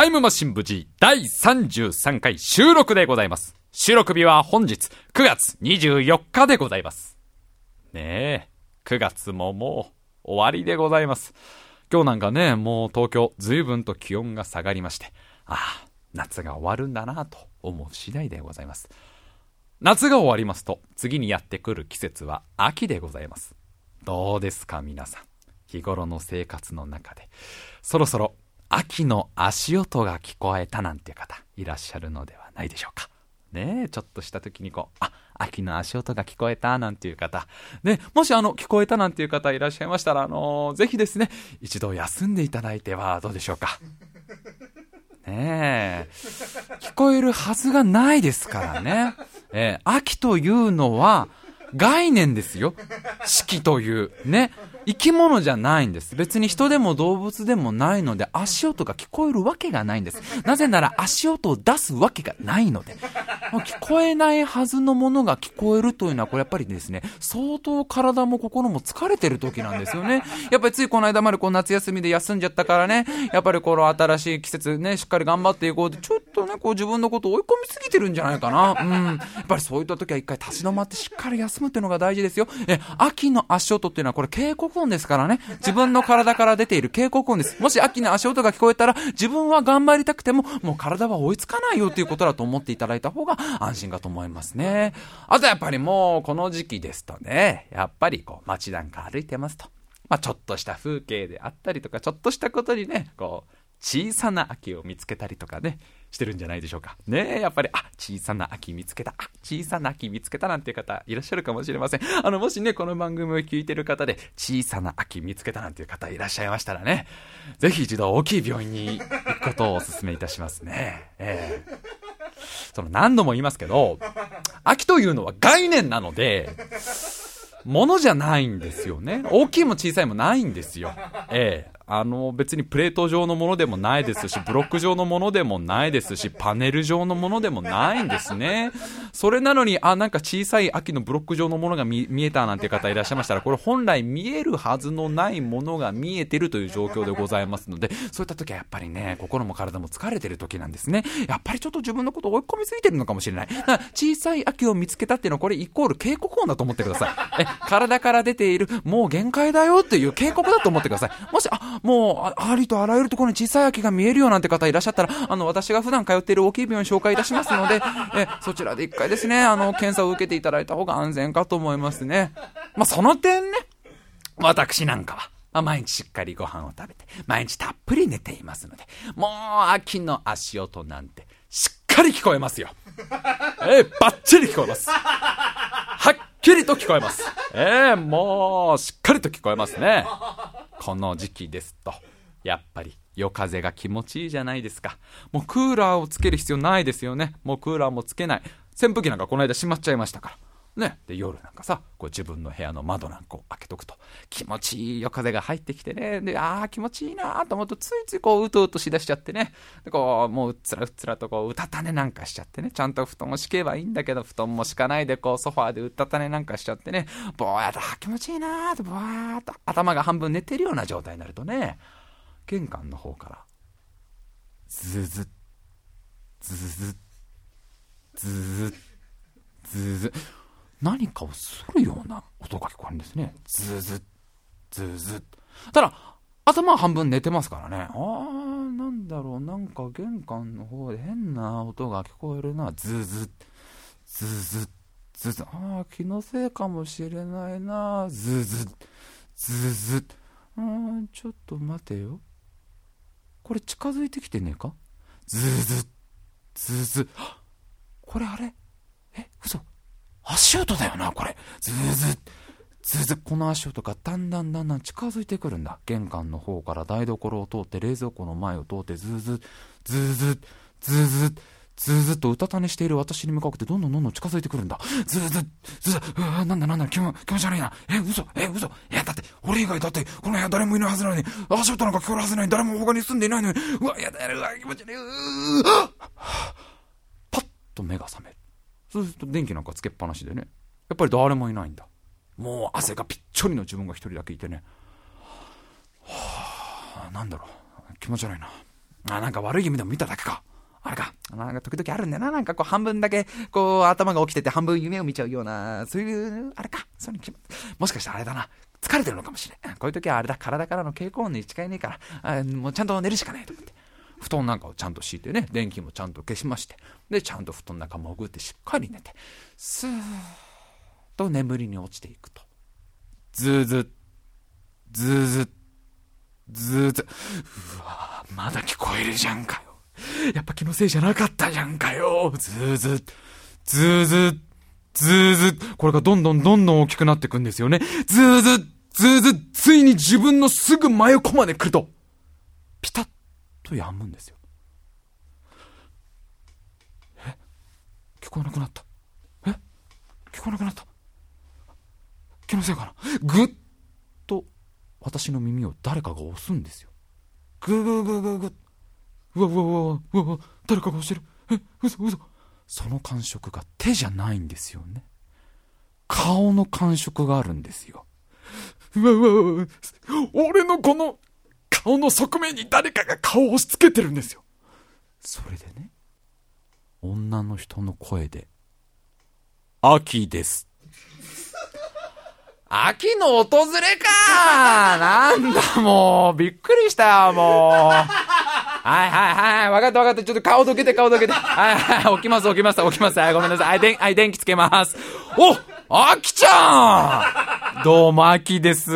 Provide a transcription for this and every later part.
タイムマシン無事第33回収録でございます。収録日は本日9月24日でございます。ねえ、9月ももう終わりでございます。今日なんかね、もう東京随分と気温が下がりまして、ああ、夏が終わるんだなと思う次第でございます。夏が終わりますと、次にやってくる季節は秋でございます。どうですか皆さん。日頃の生活の中で、そろそろ秋の足音が聞こえたなんていう方、いらっしゃるのではないでしょうか。ねえ、ちょっとした時にこう、あ、秋の足音が聞こえたなんていう方、ね、もしあの、聞こえたなんていう方いらっしゃいましたら、あのーぜひですね、一度休んでいただいてはどうでしょうか。ねえ、聞こえるはずがないですからね。えー秋というのは概念ですよ。四季という。ね。生き物じゃないんです。別に人でも動物でもないので、足音が聞こえるわけがないんです。なぜなら足音を出すわけがないので。聞こえないはずのものが聞こえるというのは、これやっぱりですね、相当体も心も疲れてる時なんですよね。やっぱりついこの間までこう夏休みで休んじゃったからね、やっぱりこの新しい季節ね、しっかり頑張っていこうって、ちょっとね、こう自分のこと追い込みすぎてるんじゃないかな。うん。やっぱりそういった時は一回立ち止まってしっかり休むっていうのが大事ですよ。え、秋の足音っていうのはこれ警告音ですからね。自分の体から出ている警告音です。もし秋の足音が聞こえたら、自分は頑張りたくても、もう体は追いつかないよっていうことだと思っていただいた方が安心かと思いますね。あとやっぱりもうこの時期ですとね、やっぱりこう街なんか歩いてますと。まあ、ちょっとした風景であったりとか、ちょっとしたことにね、こう、小さな秋を見つけたりとかね、してるんじゃないでしょうか。ねえ、やっぱり、あ、小さな秋見つけた、あ、小さな秋見つけたなんていう方いらっしゃるかもしれません。あの、もしね、この番組を聞いてる方で、小さな秋見つけたなんていう方いらっしゃいましたらね、ぜひ一度大きい病院に行くことをお勧めいたしますね。ええその何度も言いますけど、秋というのは概念なので、ものじゃないんですよね。大きいも小さいもないんですよ。ええあの、別にプレート状のものでもないですし、ブロック状のものでもないですし、パネル状のものでもないんですね。それなのに、あ、なんか小さい秋のブロック状のものが見見えたなんていう方いらっしゃいましたら、これ本来見えるはずのないものが見えてるという状況でございますので、そういった時はやっぱりね、心も体も疲れてる時なんですね。やっぱりちょっと自分のことを追い込みすぎてるのかもしれない。だから小さい秋を見つけたっていうのはこれイコール警告音だと思ってください。え、体から出ている、もう限界だよっていう警告だと思ってください。もし、あ、もう、あありとあらゆるところに小さい秋が見えるよなんて方いらっしゃったら、あの、私が普段通っている大きい病院を紹介いたしますので、え、そちらで一回ですね、あの、検査を受けていただいた方が安全かと思いますね。まあ、その点ね、私なんかは、まあ、毎日しっかりご飯を食べて、毎日たっぷり寝ていますので、もう秋の足音なんて、しっかり聞こえますよ。えー、バッチリ聞こえます。はっきりと聞こえます。えー、もう、しっかりと聞こえますね。この時期ですと、やっぱり夜風が気持ちいいじゃないですか。もうクーラーをつける必要ないですよね。もうクーラーもつけない。扇風機なんかこの間閉まっちゃいましたから。ね。で、夜なんかさ、こう自分の部屋の窓なんかを開けとくと、気持ちいい夜風が入ってきてね、で、ああ、気持ちいいなーと思うと、ついついこう、うとうとしだしちゃってね、で、こう、もううっつらうっつらとこう、うたた寝なんかしちゃってね、ちゃんと布団を敷けばいいんだけど、布団も敷かないで、こう、ソファーでうたた寝なんかしちゃってね、ぼーっと、気持ちいいなーと、ぼーっと、頭が半分寝てるような状態になるとね、玄関の方から、ズズッ、ズズッ、ズズッ、ズズッ、何かをするような音が聞こえるんですね。ズズッ、ズズッ。ただ、頭半分寝てますからね。あー、なんだろう、なんか玄関の方で変な音が聞こえるな。ズズッ、ズズッ、ズズッ。あー、気のせいかもしれないな。ズズッ、ズズッ。うーん、ちょっと待てよ。これ近づいてきてねえか？ズズッ、ズズッ。これあれ？え、嘘足音だよな、これ。ズーズ、ズーズ。この足音がだんだんだんだん近づいてくるんだ。玄関の方から台所を通って冷蔵庫の前を通ってズーズッ、ズーズッ、ズーズッ、ズーズッとうたた寝している私に向かってどんどんどんどん近づいてくるんだ。ズーズッ、ズー、うわなんだなんだ、気も気持ち悪いな。え、嘘、え、嘘。いや、だって、俺以外だって、この部屋誰もいないはずなのに、足音なんか聞こえるはずない。誰も他に住んでいないのに、うわ、やだやだ、うわ、気持ち悪い。うーパッと目が覚める。そうすると電気なんかつけっぱなしでね。やっぱり誰もいないんだ。もう汗がぴっちょりの自分が一人だけいてね。はあ、なんだろう。気持ち悪いな。あ、なんか悪い夢でも見ただけか。あれか。なんか時々あるんだよな。なんかこう半分だけ、こう頭が起きてて半分夢を見ちゃうような、そういう、あれか。そういうもしかしたらあれだな。疲れてるのかもしれん。こういう時はあれだ。体からの蛍光音に違いねえから、あもうちゃんと寝るしかないと思って。布団なんかをちゃんと敷いてね、電気もちゃんと消しまして、で、ちゃんと布団の中潜ってしっかり寝て、スーッと眠りに落ちていくと。ズーズッ、ズーズッ、ズーズッ。うわまだ聞こえるじゃんかよ。やっぱ気のせいじゃなかったじゃんかよ。ズーズッ、ズーズッ、ズーズッ。これがどんどんどんどん大きくなっていくんですよね。ズーズッ、ズーズッ、ついに自分のすぐ真横まで来ると、ピタッと止むんですよ。え？聞こえなくなった。え？聞こえなくなった。気のせいかな？ぐっと私の耳を誰かが押すんですよ。ぐぐぐぐぐうわうわうわうわうわ誰かが押してる。え？嘘嘘その感触が手じゃないんですよね。顔の感触があるんですよ。うわうわうわ、俺のこの顔の側面に誰かが顔を押し付けてるんですよ。それでね、女の人の声で、秋です。秋の訪れか なんだもう、びっくりしたよ、もう。はいはいはい、わかったわかった。ちょっと顔どけて顔どけて。はいはい、起きます起きます起きます。はい、ごめんなさい。はい、電、はい、電気つけます。おあきちゃん どうも、秋です。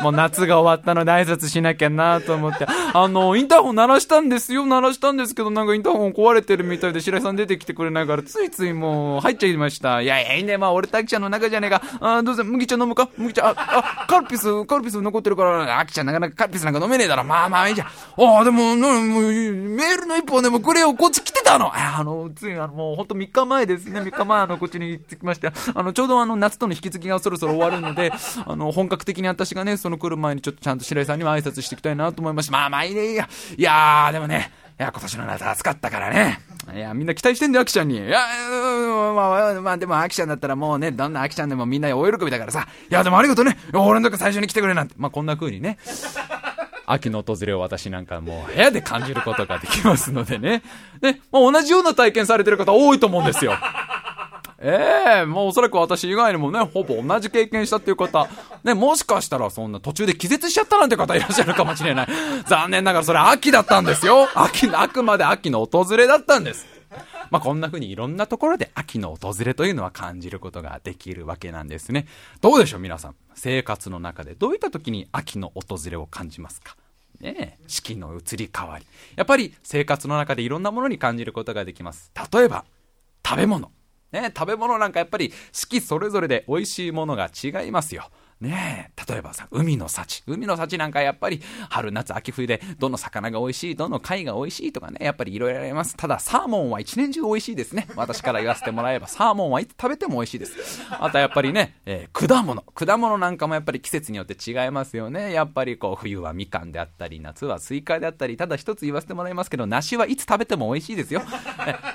もう夏が終わったので挨拶しなきゃなと思って。あの、インターホン鳴らしたんですよ。鳴らしたんですけど、なんかインターホン壊れてるみたいで、白井さん出てきてくれないから、ついついもう入っちゃいました。いやいや、いいね。まあ、俺と秋ちゃんの中じゃねえか。あ、どうせ、麦茶飲むか？麦茶、あ、あ、カルピス、カルピス残ってるから、秋ちゃんなかなかカルピスなんか飲めねえだろ。まあまあいいじゃん。ああ、でも、もう、メールの一本でもくれよ。こっち来てたの。あの、つい、あの、もうほんと3日前ですね。3日前、あの、こっちに行ってきまして、あの、ちょうどあの、夏との引き継ぎがそろそろ終わるので、あの、本格的に私がね、その来る前にちょっとちゃんと白井さんにも挨拶していきたいなと思いました。まあまあいいね、いや、いやー、でもね、いや、今年の夏暑かったからね。いや、みんな期待してんだよ、アキちゃんに。いや、まあ、まあ、でも、アキちゃんだったらもうね、どんなアキちゃんでもみんな大喜びだからさ。いや、でもありがとうね。俺のとこ最初に来てくれなんて。まあ、こんな風にね。秋の訪れを私なんかもう部屋で感じることができますのでね。ね、まあ、同じような体験されてる方多いと思うんですよ。ええー、もうおそらく私以外にもね、ほぼ同じ経験したっていう方、ね、もしかしたらそんな途中で気絶しちゃったなんて方いらっしゃるかもしれない。残念ながらそれ秋だったんですよ。秋、あくまで秋の訪れだったんです。まあ、こんな風にいろんなところで秋の訪れというのは感じることができるわけなんですね。どうでしょう皆さん。生活の中でどういった時に秋の訪れを感じますか？ねえ四季の移り変わり。やっぱり生活の中でいろんなものに感じることができます。例えば、食べ物。ね、食べ物なんかやっぱり四季それぞれで美味しいものが違いますよ。ねえ、例えばさ、海の幸。海の幸なんかやっぱり、春、夏、秋、冬で、どの魚が美味しい、どの貝が美味しいとかね、やっぱりいろいろあります。ただ、サーモンは一年中美味しいですね。私から言わせてもらえば、サーモンはいつ食べても美味しいです。あとやっぱりね、えー、果物。果物なんかもやっぱり季節によって違いますよね。やっぱりこう、冬はみかんであったり、夏はスイカであったり、ただ一つ言わせてもらいますけど、梨はいつ食べても美味しいですよ。ね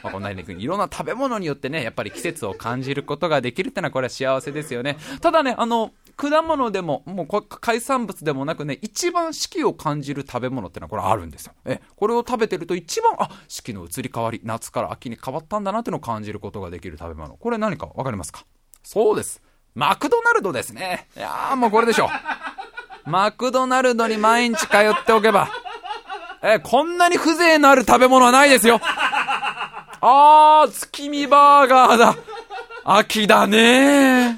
まあ、こんなにいろんな食べ物によってね、やっぱり季節を感じることができるってのはこれは幸せですよね。ただね、あの、果物でも、もう海産物でもなくね、一番四季を感じる食べ物ってのはこれあるんですよ。え、これを食べてると一番、あ、四季の移り変わり、夏から秋に変わったんだなっていうのを感じることができる食べ物。これ何かわかりますか？そうです。マクドナルドですね。いやーもうこれでしょ。マクドナルドに毎日通っておけば、え、こんなに風情のある食べ物はないですよ。あー、月見バーガーだ。秋だねー。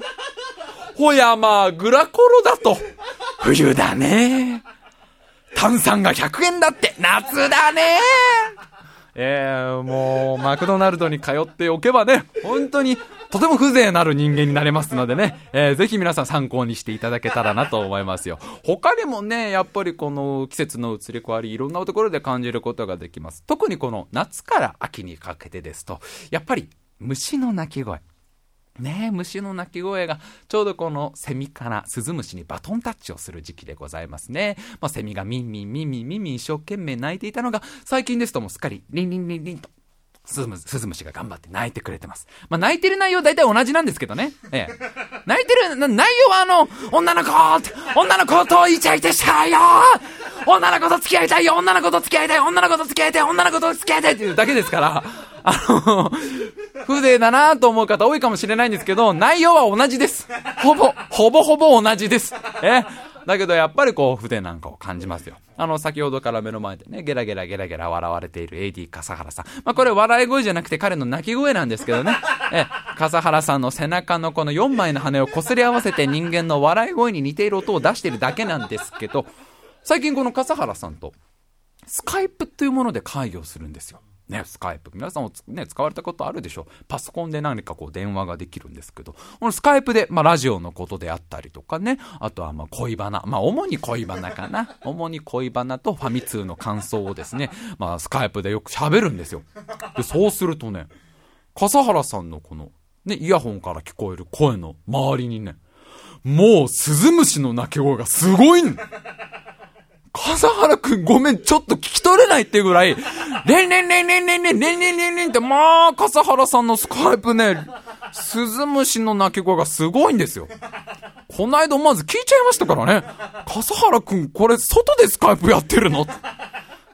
ほやまあ、グラコロだと。冬だね。炭酸が100円だって、夏だね。えー、もう、マクドナルドに通っておけばね、本当に、とても風情なる人間になれますのでね、えー、ぜひ皆さん参考にしていただけたらなと思いますよ。他にもね、やっぱりこの季節の移り変わり、いろんなところで感じることができます。特にこの夏から秋にかけてですと、やっぱり虫の鳴き声。ねえ、虫の鳴き声が、ちょうどこのセミからスズムシにバトンタッチをする時期でございますね。まあ、セミがミンミンミンミンミンミン一生懸命鳴いていたのが、最近ですともうすっかりリンリンリンリンと、スズムスズムシが頑張って泣いてくれてます。まあ、泣いてる内容大体同じなんですけどね。ええ。泣いてる、内容はあの、女の子女の子とイチャイチャしたいよ女の子と付き合いたいよ女の子と付き合いたい女の子と付き合いたい女の子と付き合いたいっていうだけですから、あの、風情だなと思う方多いかもしれないんですけど、内容は同じです。ほぼ、ほぼほぼ同じです。え？だけどやっぱりこう筆なんかを感じますよ。あの、先ほどから目の前でね、ゲラゲラゲラゲラ笑われている AD 笠原さん。まあ、これ笑い声じゃなくて彼の泣き声なんですけどね。え、笠原さんの背中のこの4枚の羽を擦り合わせて人間の笑い声に似ている音を出しているだけなんですけど、最近この笠原さんと、スカイプというもので会議をするんですよ。ね、スカイプ。皆さんもね、使われたことあるでしょう。パソコンで何かこう電話ができるんですけど、このスカイプで、まあラジオのことであったりとかね、あとはまあ恋バナ。まあ主に恋バナかな。主に恋バナとファミ通の感想をですね、まあスカイプでよく喋るんですよ。で、そうするとね、笠原さんのこの、ね、イヤホンから聞こえる声の周りにね、もうスズムシの鳴き声がすごいん笠原くんごめん、ちょっと聞き取れないっていうぐらい、レンレンレンレンレンレンレンレンレンレンって、まあ、笠原さんのスカイプね、スズムシの鳴き声がすごいんですよ。こないだ思わず聞いちゃいましたからね。笠原くん、これ外でスカイプやってるの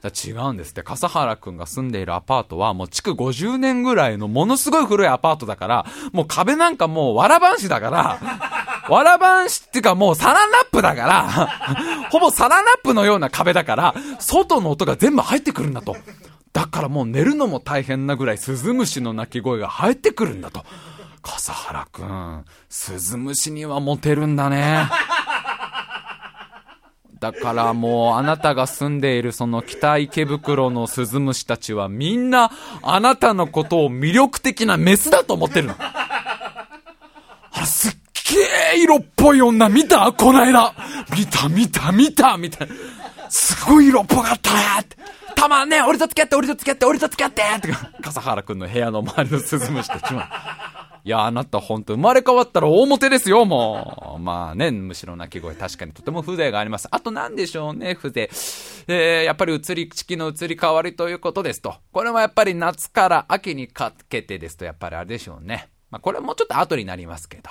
違うんですって。笠原くんが住んでいるアパートはもう築50年ぐらいのものすごい古いアパートだから、もう壁なんかもうわらばんしだから、わらばんしっていうかもうサランラップだから、ほぼサランラップのような壁だから、外の音が全部入ってくるんだと。だからもう寝るのも大変なぐらいスズムシの鳴き声が入ってくるんだと。笠原くん、スズムシにはモテるんだね。だからもうあなたが住んでいるその北池袋のスズムシたちはみんなあなたのことを魅力的なメスだと思ってるの。あすっげえ色っぽい女見たこないだ。見た見た見たみたいな。すごい色っぽかったって。たまんね俺と付き合って俺と付き合って俺と付き合ってって笠原くんの部屋の周りのスズムシたちは。いや、あなた本当生まれ変わったら大モテですよ、もう。まあね、むしろ鳴き声確かにとても風情があります。あと何でしょうね、風情。えー、やっぱり移り、地気の移り変わりということですと。これはやっぱり夏から秋にかけてですと、やっぱりあれでしょうね。まあこれもうちょっと後になりますけど、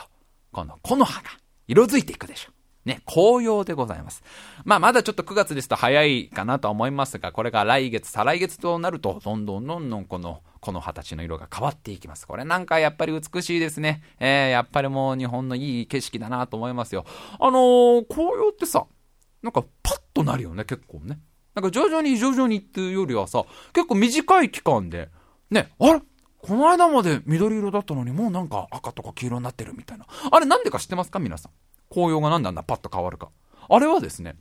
この木の葉が色づいていくでしょう。ね、紅葉でございます。まあ、まだちょっと9月ですと早いかなと思いますが、これが来月、再来月となると、どんどんどんどんこの、この二十歳の色が変わっていきます。これなんかやっぱり美しいですね。えー、やっぱりもう日本のいい景色だなと思いますよ。あのー、紅葉ってさ、なんかパッとなるよね、結構ね。なんか徐々に徐々にっていうよりはさ、結構短い期間で、ね、あれ？この間まで緑色だったのにもうなんか赤とか黄色になってるみたいな。あれなんでか知ってますか？皆さん。紅葉がなんであんなパッと変わるか。あれはですね、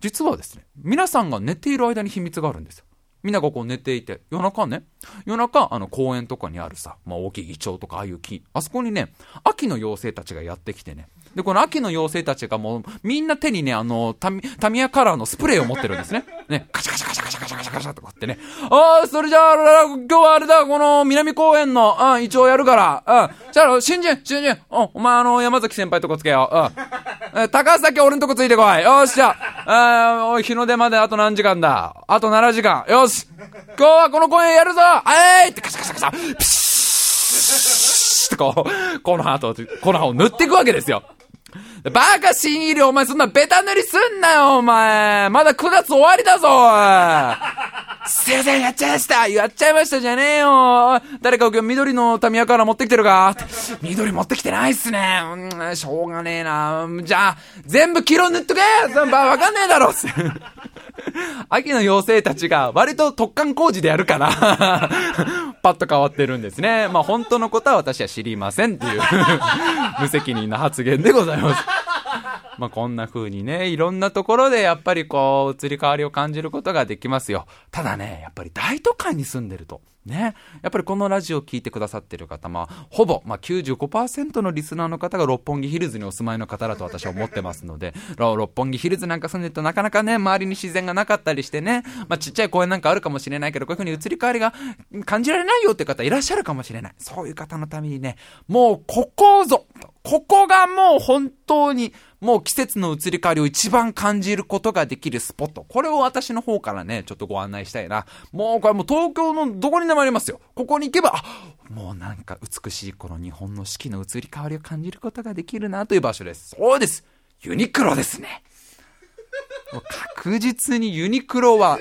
実はですね、皆さんが寝ている間に秘密があるんですよ。みんながこう寝ていて、夜中ね、夜中、あの公園とかにあるさ、まあ大きい胃腸とかああいう木、あそこにね、秋の妖精たちがやってきてね、で、この秋の妖精たちがもう、みんな手にね、あの、タミ、タミヤカラーのスプレーを持ってるんですね。ね、カシャカシャカシャカシャカシャカシャカシャとかってね。ああ、それじゃあ、今日はあれだ、この南公園の、うん、一応やるから、うん。じゃあ、新人、新人、うん、お前あの、山崎先輩とこつけよう。うん。高崎俺んとこついてこい。よし、じゃあ、おい、日の出まであと何時間だあと7時間。よし。今日はこの公園やるぞえいってカシャカシャカシャ、ピシッってこう、この後、この葉を塗っていくわけですよ。バカ新入りお前そんなベタ塗りすんなよお前。まだ9月終わりだぞ。すいませんやっちゃいました。やっちゃいましたじゃねえよ。誰か今日緑のタミヤから持ってきてるか？緑持ってきてないっすね。うん、しょうがねえな。じゃあ、全部黄色塗っとけ。わかんねえだろ。秋の妖精たちが割と突貫工事でやるからパッと変わってるんですね。まあ本当のことは私は知りませんっていう 無責任な発言でございます。まあこんな風にね、いろんなところでやっぱりこう、移り変わりを感じることができますよ。ただね、やっぱり大都会に住んでると、ね、やっぱりこのラジオを聴いてくださってる方、まあ、ほぼ、まあ95%のリスナーの方が六本木ヒルズにお住まいの方だと私は思ってますので、六本木ヒルズなんか住んでるとなかなかね、周りに自然がなかったりしてね、まあちっちゃい公園なんかあるかもしれないけど、こういう風に移り変わりが感じられないよって方いらっしゃるかもしれない。そういう方のためにね、もうここぞ、ここがもう本当に、もう季節の移り変わりを一番感じることができるスポット。これを私の方からね、ちょっとご案内したいな。もうこれもう東京のどこにでもありますよ。ここに行けば、あ、もうなんか美しいこの日本の四季の移り変わりを感じることができるなという場所です。そうです。ユニクロですね。確実にユニクロは、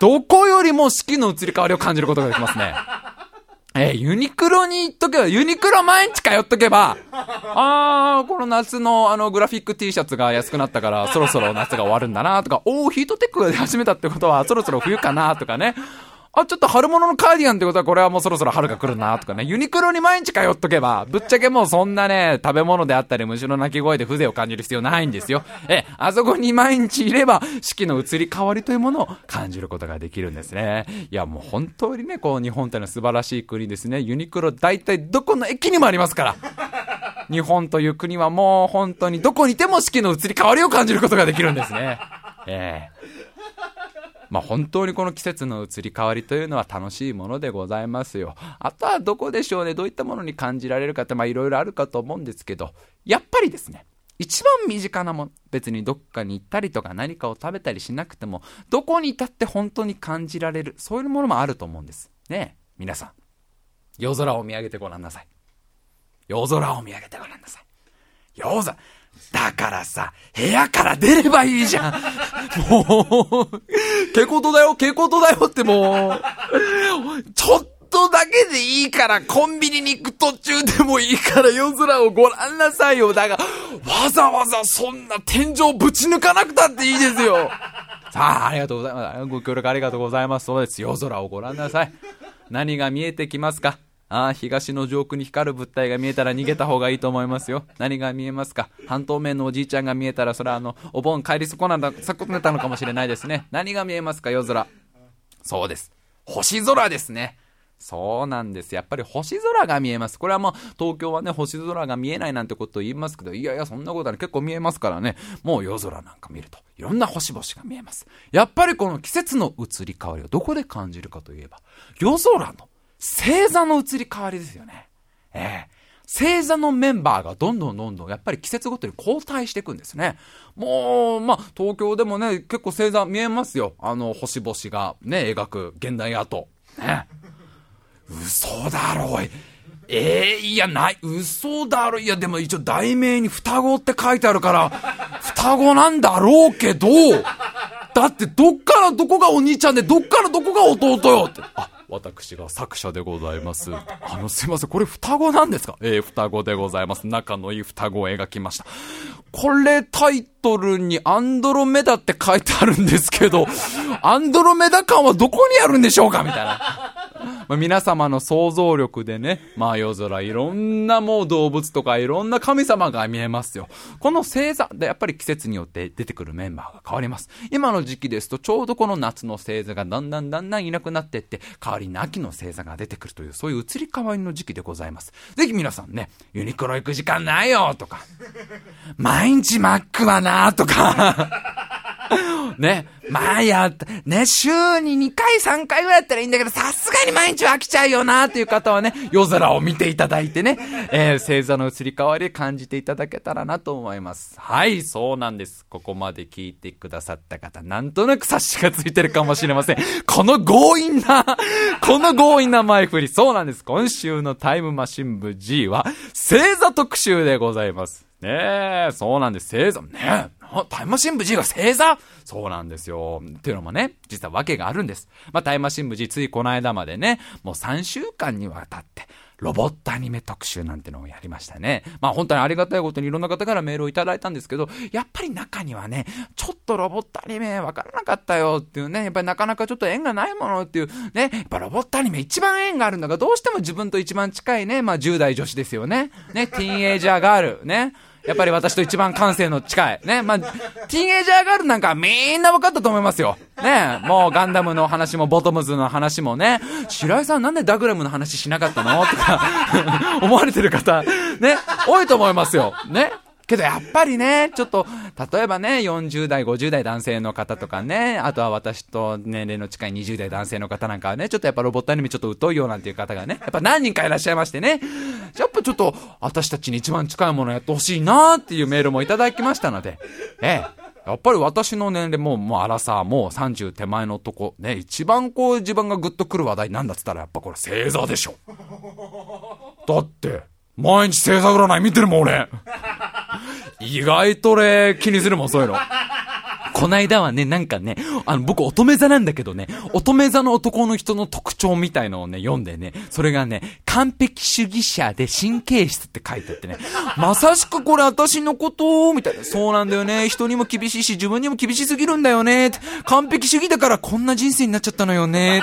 どこよりも四季の移り変わりを感じることができますね。えー、ユニクロに行っとけば、ユニクロ毎日通っとけば、あー、この夏のあのグラフィック T シャツが安くなったから、そろそろ夏が終わるんだなとか、おー、ヒートテックが出始めたってことは、そろそろ冬かなとかね。あ、ちょっと春物のカーディガンってことはこれはもうそろそろ春が来るなとかね、ユニクロに毎日通っとけば、ぶっちゃけもうそんなね、食べ物であったり虫の鳴き声で風情を感じる必要ないんですよ。え、あそこに毎日いれば、四季の移り変わりというものを感じることができるんですね。いやもう本当にね、こう日本ってのは素晴らしい国ですね。ユニクロ大体どこの駅にもありますから。日本という国はもう本当にどこにいても四季の移り変わりを感じることができるんですね。ええまあ、本当にこの季節の移り変わりというのは楽しいものでございますよ。あとはどこでしょうね、どういったものに感じられるかって、まあいろいろあるかと思うんですけど、やっぱりですね、一番身近なもの、別にどっかに行ったりとか何かを食べたりしなくても、どこにいたって本当に感じられる、そういうものもあると思うんです。ねえ皆さん、夜空を見上げてごらんなさい。夜空を見上げてごらんなさい。夜空、だからさ、部屋から出ればいいじゃん。もう、けことだよ、けことだよってもう、ちょっとだけでいいから、コンビニに行く途中でもいいから夜空をご覧なさいよ。だが、わざわざそんな天井ぶち抜かなくたっていいですよ。さあ、ありがとうございます。ご協力ありがとうございます。そうです。夜空をご覧なさい。何が見えてきますか？ああ、東の上空に光る物体が見えたら逃げた方がいいと思いますよ。何が見えますか？半透明のおじいちゃんが見えたら、それはあの、お盆帰り損なんだ、損ねたのかもしれないですね。何が見えますか夜空？そうです。星空ですね。そうなんです。やっぱり星空が見えます。これはもう東京はね、星空が見えないなんてことを言いますけど、いやいや、そんなことは、ね、結構見えますからね。もう夜空なんか見ると、いろんな星々が見えます。やっぱりこの季節の移り変わりをどこで感じるかといえば、夜空の星座の移り変わりですよね。ええ星座のメンバーがどんどんどんどんやっぱり季節ごとに交代していくんですね。もう、まあ、東京でもね、結構星座見えますよ。あの、星々がね、描く現代アート。ね。嘘だろ、い。ええー、いや、ない、嘘だろ。いや、でも一応題名に双子って書いてあるから、双子なんだろうけど、だってどっからどこがお兄ちゃんで、どっからどこが弟よって。あ私が作者でございます。あの、すいません、これ双子なんですか？えー、双子でございます。仲のいい双子を描きました。これタイトルにアンドロメダって書いてあるんですけど、アンドロメダ感はどこにあるんでしょうか？みたいな。まあ、皆様の想像力でね、まあ夜空いろんなもう動物とかいろんな神様が見えますよ。この星座でやっぱり季節によって出てくるメンバーが変わります。今の時期ですとちょうどこの夏の星座がだんだんだんだんいなくなっていって、代わりに秋の星座が出てくるという、そういう移り変わりの時期でございます。ぜひ皆さんね、ユニクロ行く時間ないよとか、毎日マックはなとか ね、まあやった、ね、週に2回3回ぐらいやったらいいんだけど、さすがに毎日飽きちゃうよなっていう方はね、夜空を見ていただいてね、えー、星座の移り変わり感じていただけたらなと思います。はい、そうなんです。ここまで聞いてくださった方、なんとなく察しがついてるかもしれません。この強引な、この強引な前振り、そうなんです。今週のタイムマシン部 G は、星座特集でございます。ねえ、そうなんです。星座、ねえ、タイムマシン部 G が星座？そうなんですよ。っていうのもね、実は訳があるんです。まあ、タイムマシン部 G ついこの間までね、もう3週間にわたって、ロボットアニメ特集なんてのをやりましたね。まあ本当にありがたいことにいろんな方からメールをいただいたんですけど、やっぱり中にはね、ちょっとロボットアニメわからなかったよっていうね、やっぱりなかなかちょっと縁がないものっていう、ね、やっぱロボットアニメ一番縁があるのがどうしても自分と一番近いね、まあ10代女子ですよね。ね、ティーンエイジャーガール、ね。やっぱり私と一番感性の近い。ね。まあ、ティーンエイジャーガールなんかみんな分かったと思いますよ。ね。もうガンダムの話もボトムズの話もね、白井さんなんでダグラムの話しなかったの？とか思われてる方、ね、多いと思いますよ。ね。けどやっぱりね、ちょっと、例えばね、40代、50代男性の方とかね、あとは私と年齢の近い20代男性の方なんかはね、ちょっとやっぱロボットアニメちょっと疎いよなんていう方がね、やっぱ何人かいらっしゃいましてね、やっぱちょっと、私たちに一番近いものやってほしいなーっていうメールもいただきましたので、ええ。やっぱり私の年齢も、もう荒さ、もう30手前のとこ、ね、一番こう自分がグッとくる話題なんだっつったらやっぱこれ星座でしょ。だって、毎日星座占い見てるもん俺。意外と俺気にするもん、そういうの。こないだはね、なんかね、あの、僕乙女座なんだけどね、乙女座の男の人の特徴みたいのをね、読んでね、それがね、完璧主義者で神経質って書いてあってね、まさしくこれ私のことみたいな。そうなんだよね。人にも厳しいし、自分にも厳しすぎるんだよね。完璧主義だからこんな人生になっちゃったのよね。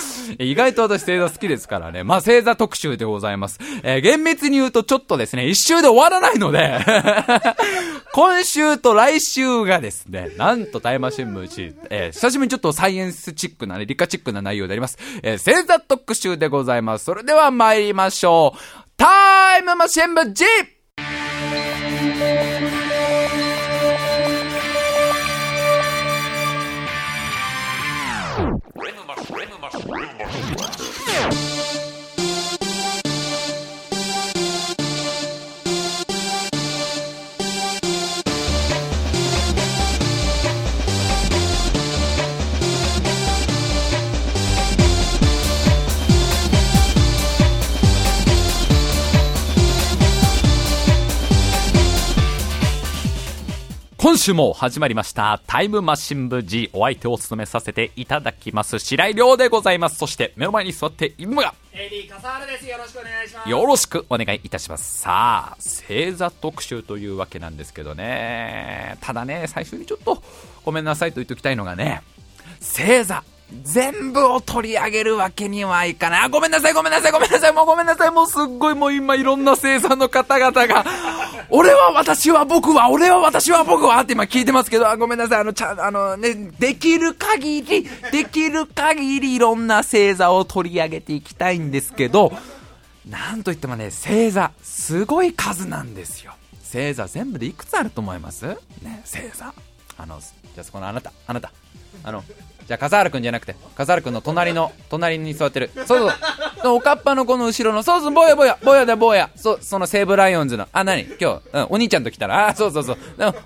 意外と私星座好きですからね。まあ星座特集でございます。えー、厳密に言うとちょっとですね、一周で終わらないので 今週と来週がですね、なんとタイマシンムシ、えー、久しぶりにちょっとサイエンスチックなね、理科チックな内容であります。えー、星座特集でございます。それでは参りましょう。タイムマシン部 G! Oh, my God. 今週も始まりました。タイムマシン部 G お相手を務めさせていただきます。白井亮でございます。そして目の前に座っているのが AD 笠原です。よろしくお願いします。よろしくお願いいたします。さあ星座特集というわけなんですけどね。ただね最初にちょっとごめんなさいと言っておきたいのがね星座全部を取り上げるわけにはいかない。あ、ごめんなさい、ごめんなさい、ごめんなさい、もうごめんなさい、もうすっごいもう今いろんな生産の方々が、俺は私は僕は、俺は私は僕はって今聞いてますけど、あ、ごめんなさい、あの、ちゃあのね、できる限り、できる限りいろんな星座を取り上げていきたいんですけど、なんといってもね、星座、すごい数なんですよ。星座全部でいくつあると思います？ね、星座。あの、じゃあそこのあなた、あなた、あの、じゃあ笠原くんじゃなくて笠原くんの隣の隣に座ってる。そうそう。おかっぱの子の後ろのそうそう坊や坊や坊やだ坊や。そその西武ライオンズの。あ何？今日、うん、お兄ちゃんと来たら？あそうそうそう。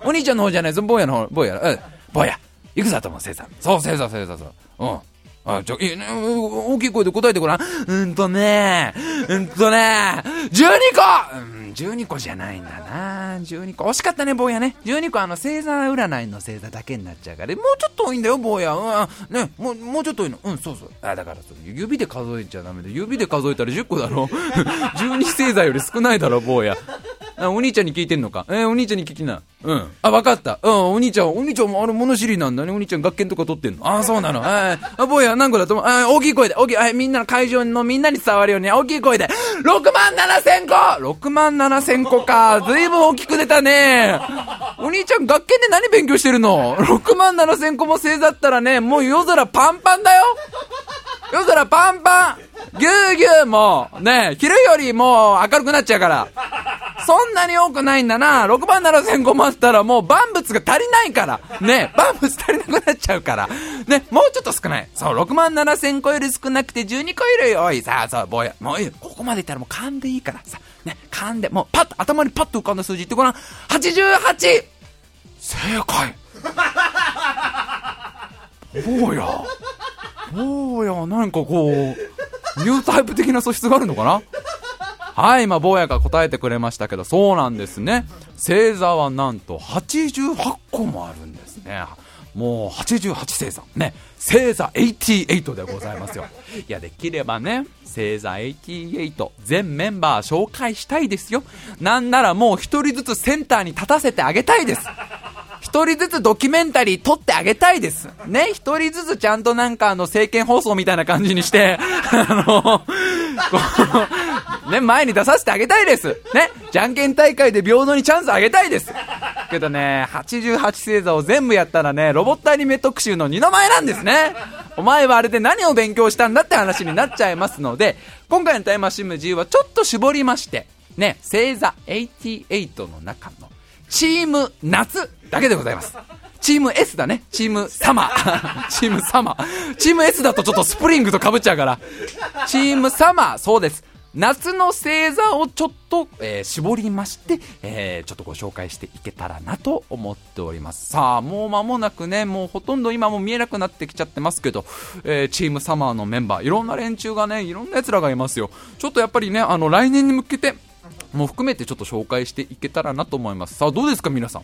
お兄ちゃんの方じゃない。ぞ坊やの方坊やうん坊や。行くつだと思う星座そうせいさんせいさんそう。うん。あ、ちょ、いいね、大きい声で答えてごらん。うんとね、うんとね、12個うん、12個じゃないんだな12個。惜しかったね、坊やね。12個あの、星座占いの星座だけになっちゃうから。もうちょっと多いんだよ、坊や。うん、ね、もう、もうちょっと多いの。うん、そうそう。あ、だから指で数えちゃダメで。指で数えたら10個だろ。12星座より少ないだろ、坊や。お兄ちゃんに聞いてんのか？えー、お兄ちゃんに聞きな。うん。あ、わかった。うん、お兄ちゃん、お兄ちゃんもあれ物知りなんだね。お兄ちゃん学研とか取ってんの？あ、そうなの。あ、あ、坊や何個だと思う？あ、大きい声で、大きい、あ、みんなの会場のみんなに伝わるように、大きい声で、6万7千個 !6 万7千個か。ずいぶん大きく出たね。お兄ちゃん学研で何勉強してるの ?6 万7千個も星座ったらね、もう夜空パンパンだよ夜空パンパンぎゅうぎゅうもう、ね、昼よりもう明るくなっちゃうから。そんなに多くないんだな。6万7千個待ったらもう万物が足りないから。ね、万物足りなくなっちゃうから。ね、もうちょっと少ない。そう、6万7千個より少なくて12個いるよ。おい、さあ、そう、坊や。もういい。ここまでいったらもう勘でいいからさ。ね、勘で、もうパッと、頭にパッと浮かんだ数字言ってごらん。88! 正解 坊や。坊や、なんかこう、ニュータイプ的な素質があるのかな？はい、まあ、坊やが答えてくれましたけど、そうなんですね。星座はなんと88個もあるんですね。もう88星座。ね。星座88でございますよ。いや、できればね、星座88全メンバー紹介したいですよ。なんならもう一人ずつセンターに立たせてあげたいです。一人ずつドキュメンタリー撮ってあげたいです。ね、一人ずつちゃんとなんかあの政見放送みたいな感じにして、あの、ね、前に出させてあげたいです。ね、じゃんけん大会で平等にチャンスあげたいです。けどね、88星座を全部やったらね、ロボットアニメ特集の二の前なんですね。お前はあれで何を勉強したんだって話になっちゃいますので、今回のタイムマシンム G はちょっと絞りまして、ね、星座88の中のチーム夏だけでございます。チーム S だね。チームサマー。チームサマ。チーム S だとちょっとスプリングと被っちゃうから。チームサマー、そうです。夏の星座をちょっと、えー、絞りまして、えー、ちょっとご紹介していけたらなと思っております。さあ、もう間もなくね、もうほとんど今も見えなくなってきちゃってますけど、えー、チームサマーのメンバー、いろんな連中がね、いろんな奴らがいますよ。ちょっとやっぱりね、あの、来年に向けて、も含めてちょっと紹介していけたらなと思います。さあ、どうですか皆さん？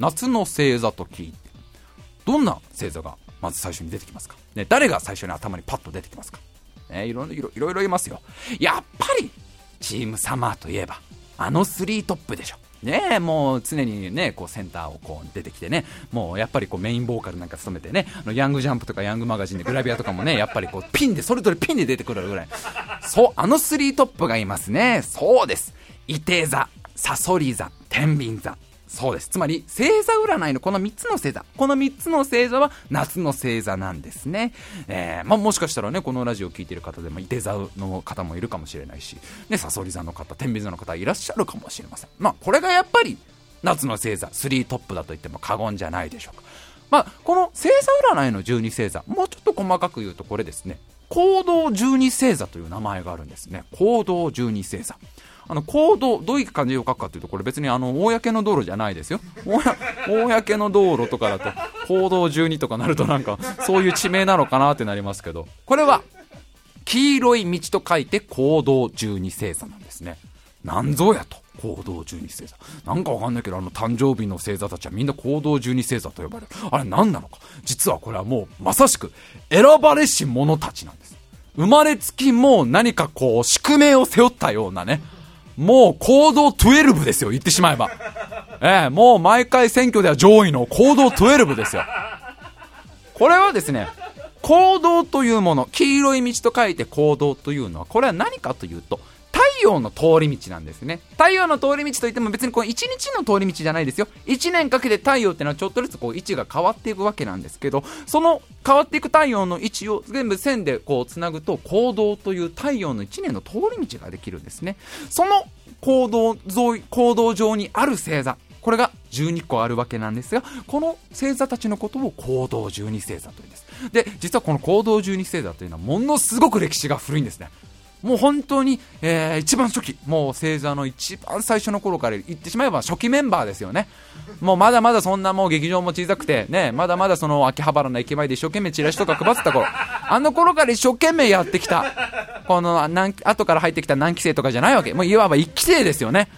夏の星座と聞いて、どんな星座がまず最初に出てきますか？ね、誰が最初に頭にパッと出てきますか？ね、いろいろ、いろいろいますよ。やっぱり、チームサマーといえば、あのスリートップでしょ。ねもう常にね、こうセンターをこう出てきてね、もうやっぱりこうメインボーカルなんか務めてね、あのヤングジャンプとかヤングマガジンでグラビアとかもね、やっぱりこうピンで、それぞれピンで出てくるぐらい。そう、あのスリートップがいますね。そうです。伊手座、サソリ座、天秤座。そうです。つまり、星座占いのこの3つの星座。この3つの星座は夏の星座なんですね。えー、まあ、もしかしたらね、このラジオを聴いてる方でも、いて座の方もいるかもしれないし、ね、サソリ座の方、天秤座の方いらっしゃるかもしれません。まあ、これがやっぱり、夏の星座、3トップだと言っても過言じゃないでしょうか。まあ、この星座占いの12星座、もうちょっと細かく言うとこれですね、行動12星座という名前があるんですね。行動12星座。あの、行動、どういう感じを書くかというと、これ別にあの、公の道路じゃないですよ。公の道路とかだと、行動12とかなるとなんか、そういう地名なのかなってなりますけど、これは、黄色い道と書いて行動12星座なんですね。なんぞやと。行動12星座。なんかわかんないけど、あの誕生日の星座たちはみんな行動12星座と呼ばれる。あれ何なのか。実はこれはもうまさしく選ばれし者たちなんです。生まれつきもう何かこう宿命を背負ったようなね、もう行動12ですよ、言ってしまえば。ええもう毎回選挙では上位の行動12ですよ。これはですね、行動というもの、黄色い道と書いて行動というのは、これは何かというと、陽の通り道なんですね。太陽の通り道といっても別にこう1日の通り道じゃないですよ。1年かけて太陽ってのはちょっとずつこう位置が変わっていくわけなんですけど、その変わっていく太陽の位置を全部線でこうつなぐと行動という太陽の1年の通り道ができるんですね。その行動沿い、行動上にある星座。これが12個あるわけなんですが、この星座たちのことを行動12星座というんです。で、実はこの行動12星座というのはものすごく歴史が古いんですね。もう本当に、えー、一番初期、もう星座の一番最初の頃から言ってしまえば初期メンバーですよね。もうまだまだそんなもう劇場も小さくて、ね、まだまだその秋葉原の駅前で一生懸命チラシとか配ってた頃、あの頃から一生懸命やってきた、この、後から入ってきた何期生とかじゃないわけ。もういわば一期生ですよね。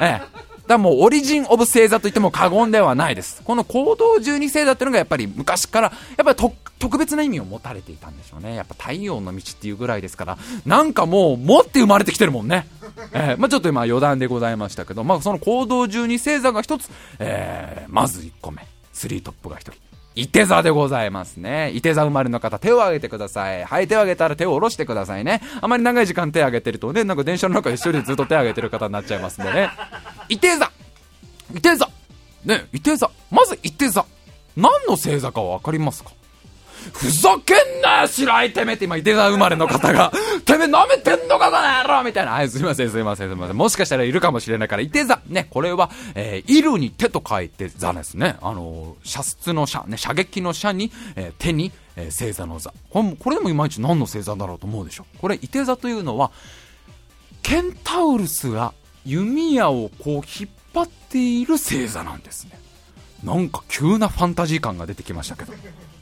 ええ。だもうオリジン・オブ星座と言っても過言ではないです。この行動十二星座っていうのがやっぱり昔から、やっぱり特別な意味を持たれていたんでしょうね。やっぱ太陽の道っていうぐらいですから、なんかもう持って生まれてきてるもんね。えー、まあちょっと今余談でございましたけど、まあその行動十二星座が一つ、えー、まず1個目、スリートップが1人。伊手座でございますね。伊手座生まれの方、手を挙げてください。はい、手を挙げたら手を下ろしてくださいね。あまり長い時間手を挙げてるとね、なんか電車の中一人でずっと手を挙げてる方になっちゃいますんでね。伊手座伊手座ね、伊手座。まず伊手座。何の星座かわかりますか？ふざけんなよ白いてめえって今、伊手座生まれの方が、てめえ舐めてんのかな野郎みたいな。はい、すいません、すいません、すいません。もしかしたらいるかもしれないから、伊手座。ね、これは、えー、いるに手と書いて座ですね。あのー、射出の射、ね、射撃の射に、えー、手に、えー、星座の座。これこれでもいまいち何の星座だろうと思うでしょ。これ、伊手座というのは、ケンタウルスが弓矢をこう引っ張っている星座なんですね。なんか急なファンタジー感が出てきましたけど。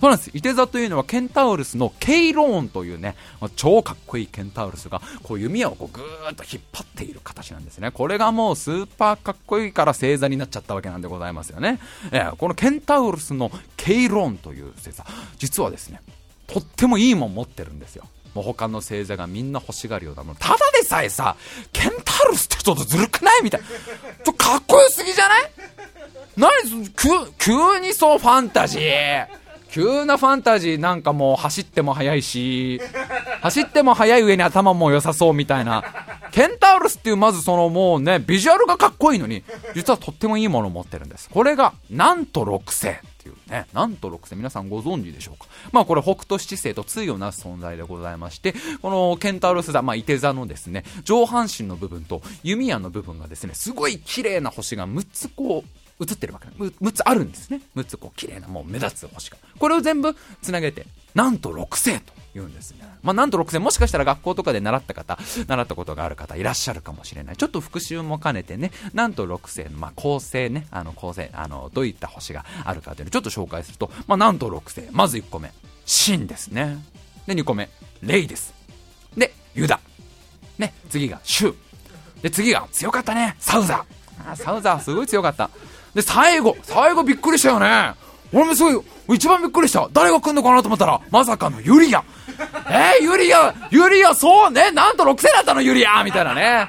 そうなんです。いて座というのはケンタウルスのケイローンというね、超かっこいいケンタウルスが、こう弓矢をこうぐーっと引っ張っている形なんですね。これがもうスーパーかっこいいから星座になっちゃったわけなんでございますよね。えー、このケンタウルスのケイローンという星座、実はですね、とってもいいもん持ってるんですよ。もう他の星座がみんな欲しがるようなもの。ただでさえさ、ケンタウルスってちょっとずるくないみたいな。ちょっと、かっこよすぎじゃない？何急、急にそうファンタジー。急なファンタジーなんかもう走っても速いし、走っても速い上に頭も良さそうみたいな。ケンタウルスっていうまずそのもうね、ビジュアルがかっこいいのに、実はとってもいいものを持ってるんです。これが、なんと6星っていうね、なんと6星皆さんご存知でしょうか？まあこれ北斗七星と対をなす存在でございまして、このケンタウルス座、まあ、いて座のですね、上半身の部分と弓矢の部分がですね、すごい綺麗な星が6つこう、映ってるわけ 6, つあるんですね。6つこう綺麗なもう目立つ星が。これを全部つなげて、なんと6星と言うんですね。まあ、なんと6星、もしかしたら学校とかで習った方、習ったことがある方いらっしゃるかもしれない。ちょっと復習も兼ねてね、なんと6星の、まあ、構成ね、あの構成、あの、どういった星があるかというのをちょっと紹介すると、まあ、なんと6星。まず1個目、ンですね。で、2個目、レイです。で、ユダ。ね、次がシュで、次が強かったね、サウザー。サウザーすごい強かった。で、最後、最後びっくりしたよね。俺もすごい、一番びっくりした。誰が来んのかなと思ったら、まさかのユリア。えー、ユリア、ユリア、そうね、なんと6000だったの、ユリアみたいなね。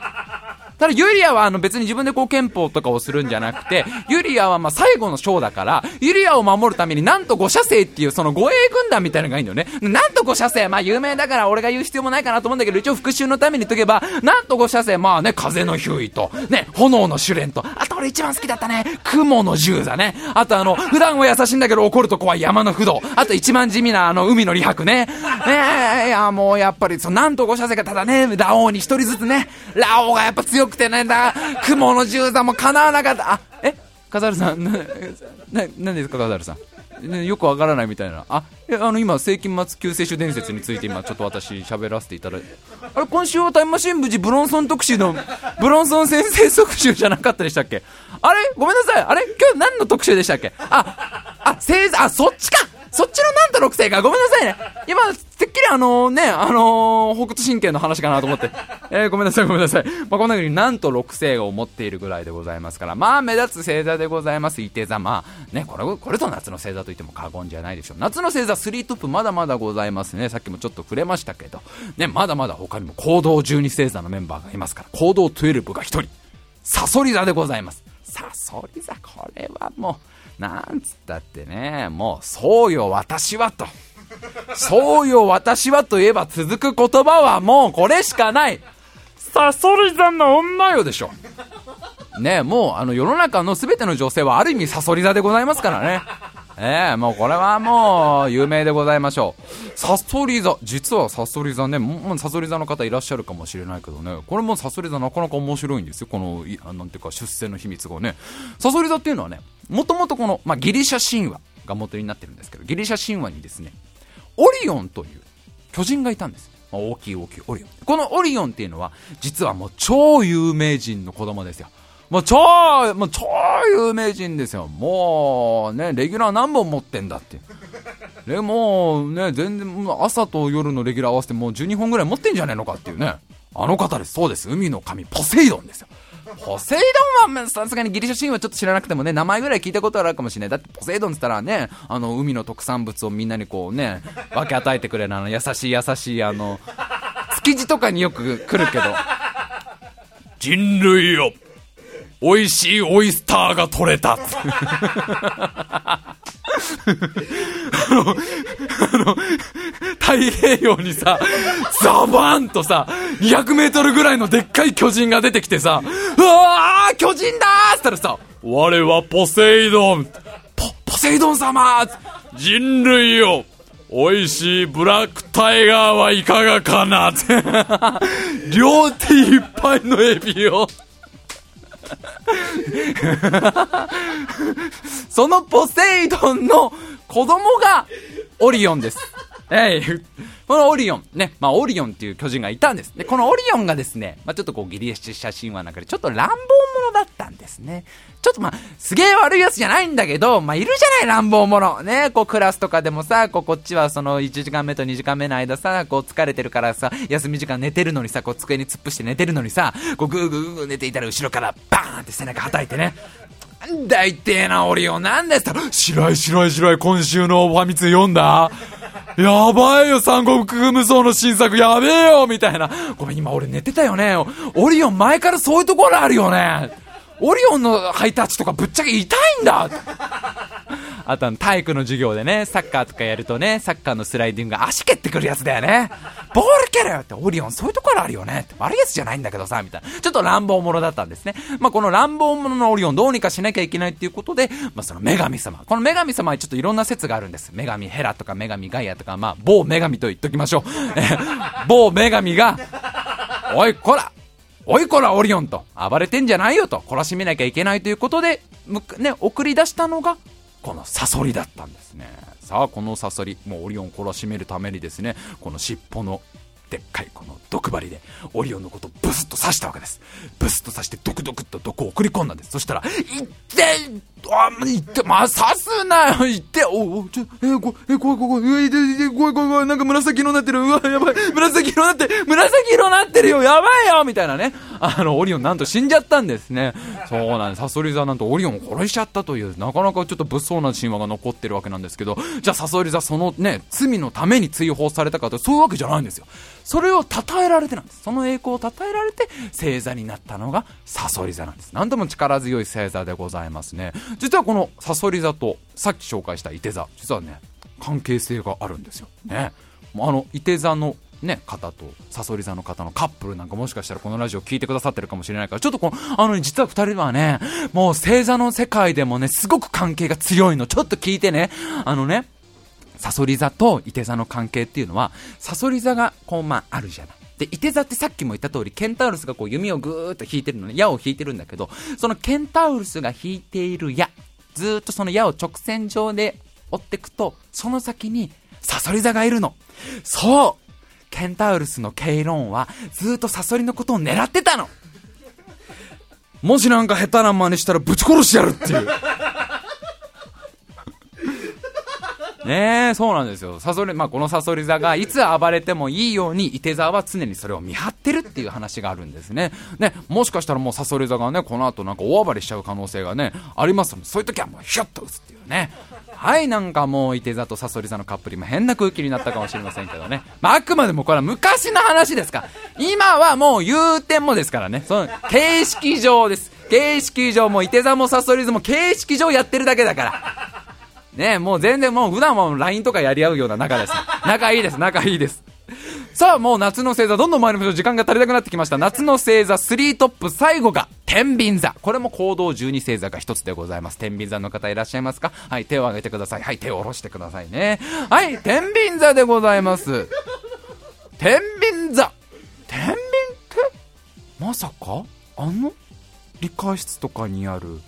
ただユリアはあの別に自分でこう憲法とかをするんじゃなくて、ユリアはまあ最後の章だから、ユリアを守るためになんと五社生っていうその護衛軍団みたいなのがいいんだよね。なんと五社生、まあ有名だから俺が言う必要もないかなと思うんだけど、一応復習のために言っとけば、なんと五社生、まあね、風のヒューイと、ね、炎の試練と、あと俺一番好きだったね、雲の銃座ね。あとあの、普段は優しいんだけど怒ると怖い山の不動。あと一番地味なあの海の利白ね。ねいやもうやっぱり、そのなんと五社生がただね、ラオウに一人ずつね、ラオウがやっぱ強くてね、だ、雲の十座も叶わなかった。あ、え？カザルさん、な、な、なんですか、カザルさん？ね、よくわからないみたいな。あ、あの、今、世紀末救世主伝説について今、ちょっと私、喋らせていただいて。あれ、今週はタイムマシン無事、ブロンソン特集の、ブロンソン先生特集じゃなかったでしたっけ？あれ？ごめんなさい。あれ？今日何の特集でしたっけ？あ、あ、星座、あ、そっちかそっちのなんと6世か。ごめんなさいね。今、てっきりあのね、あのー、北斗神拳の話かなと思って。えー、ごめんなさい、ごめんなさい。まあ、こんな風になんと6世を持っているぐらいでございますから、まあ、目立つ星座でございます、伊手座。まあ、ね、これ、これと夏の星座といっても過言じゃないでしょう。夏の星座3トップまだまだございますね。さっきもちょっと触れましたけど、ね、まだまだ他にも行動12星座のメンバーがいますから、行動12が1人、サソリ座でございます。サソリ座、これはもう、なんつったってね、もう、そうよ、私はと。そうよ、私はといえば続く言葉はもうこれしかない。サソリ座の女よでしょ。ねもう、あの、世の中の全ての女性はある意味サソリ座でございますからね。ええー、もうこれはもう、有名でございましょう。サソリ座、実はサソリ座ね、もうサソリ座の方いらっしゃるかもしれないけどね、これもサソリ座なかなか面白いんですよ、この、なんていうか出世の秘密がね。サソリ座っていうのはね、もともとこの、まあ、ギリシャ神話が元になってるんですけど、ギリシャ神話にですね、オリオンという巨人がいたんです。まあ、大きい大きいオリオン。このオリオンっていうのは、実はもう超有名人の子供ですよ。もう超、もう超有名人ですよ。もうね、レギュラー何本持ってんだって。でもうね、全然、朝と夜のレギュラー合わせてもう12本ぐらい持ってんじゃねえのかっていうね。あの方です。そうです。海の神、ポセイドンですよ。ポセイドンはさすがにギリシャ神話ちょっと知らなくてもね、名前ぐらい聞いたことあるかもしれない。だってポセイドンって言ったらね、あの、海の特産物をみんなにこうね、分け与えてくれるあの、優しい優しいあの、築地とかによく来るけど、人類よ美味しいオイスターが取れた。あの、あの、太平洋にさ、ザバーンとさ、200メートルぐらいのでっかい巨人が出てきてさ、うわー巨人だーっつったらさ、我はポセイドン。ポ、ポセイドン様。人類よ。美味しいブラックタイガーはいかがかな。っ て両手いっぱいのエビを そのポセイドンの子供がオリオンです。えー、このオリオン、ね、まあ、オリオンっていう巨人がいたんです。で、このオリオンがですね、まあ、ちょっとこう、ギリシャ神話の中でちょっと乱暴者だったんですね。ちょっとまあ、すげえ悪いやつじゃないんだけど、まあ、いるじゃない、乱暴者。ね、こう、クラスとかでもさ、こう、こっちはその、1時間目と2時間目の間さ、こう、疲れてるからさ、休み時間寝てるのにさ、こう、机に突っ伏して寝てるのにさ、こう、ぐーぐーぐー寝ていたら後ろから、バーンって背中叩いてね、なんだいってえな、オリオン、なんですか白い白い白い、今週のファミ通読んだやばいよ、三国無双の新作、やべえよみたいな。ごめん、今俺寝てたよね。オリオン前からそういうところあるよね。オリオンのハイタッチとかぶっちゃけ痛いんだ あと体育の授業でね、サッカーとかやるとね、サッカーのスライディングが足蹴ってくるやつだよね。ボール蹴るよって、オリオンそういうところあるよねって、悪いやつじゃないんだけどさ、みたいな。ちょっと乱暴者だったんですね。まあ、この乱暴者のオリオンどうにかしなきゃいけないっていうことで、まあ、その女神様。この女神様はちょっといろんな説があるんです。女神ヘラとか女神ガイアとか、まあ、某女神と言っときましょう。某女神が、おい、こらおいこらオリオンと、暴れてんじゃないよと、懲らしめなきゃいけないということで、ね、送り出したのが、このサソリだったんですね。さあ、このサソリ、もうオリオンを懲らしめるためにですね、この尻尾のでっかいこの毒針でオリオンのことをブスッと刺したわけです。ブスッと刺してドクドクッと毒を送り込んだんです。そしたら、いってあ、行って、まあ、刺すなよ、行って、おお、ちょ、えー、こ、えー、怖い怖い怖い、えー、怖い怖い怖い、なんか紫色になってる、うわ、やばい、紫色になって、紫色になってるよ、やばいよみたいなね。あの、オリオンなんと死んじゃったんですね。そうなんです。サソリ座なんとオリオンを殺しちゃったという、なかなかちょっと物騒な神話が残ってるわけなんですけど、じゃあサソリ座そのね、罪のために追放されたかと、そういうわけじゃないんですよ。それを称えられてなんです。その栄光を称えられて、星座になったのがサソリ座なんです。なんとも力強い星座でございますね。実はこのサソリ座と、さっき紹介した伊手座、実はね、関係性があるんですよ。ね。あの、伊手座のね、方と、さそり座の方のカップルなんかもしかしたらこのラジオ聞いてくださってるかもしれないから、ちょっとこの、あの、実は二人はね、もう星座の世界でもね、すごく関係が強いの。ちょっと聞いてね、あのね、さそり座といて座の関係っていうのは、さそり座が、こう、まあ、あるじゃない。で、いて座ってさっきも言った通り、ケンタウルスがこう弓をぐーっと引いてるのね、矢を引いてるんだけど、そのケンタウルスが引いている矢、ずーっとその矢を直線上で追ってくと、その先にサソリ座がいるの。そうケンタウルスのケイロンはずっとサソリのことを狙ってたのもしなんか下手な真似したらぶち殺してやるっていう。ねえ、そうなんですよ。サソリ、まあ、このサソリ座がいつ暴れてもいいように、伊手座は常にそれを見張ってるっていう話があるんですね。ね、もしかしたらもうサソリ座がね、この後なんか大暴れしちゃう可能性がね、ありますそういう時はもうヒュッと打つっていうね。はい、なんかもう、いて座とサソリ座のカップルも変な空気になったかもしれませんけどね。まあ、あくまでもこれは昔の話ですから。今はもう言うてもですからね。その、形式上です。形式上、もういて座もサソリ座も形式上やってるだけだから。ねもう全然もう普段は LINE とかやり合うような仲です。仲いいです、仲いいです。さあ、もう夏の星座、どんどん参りましょう。時間が足りなくなってきました。夏の星座3トップ、最後が、天秤座。これも行動12星座が一つでございます。天秤座の方いらっしゃいますか？はい、手を挙げてください。はい、手を下ろしてくださいね。はい、天秤座でございます。天秤座。天秤って、まさか？あの理科室とかにある、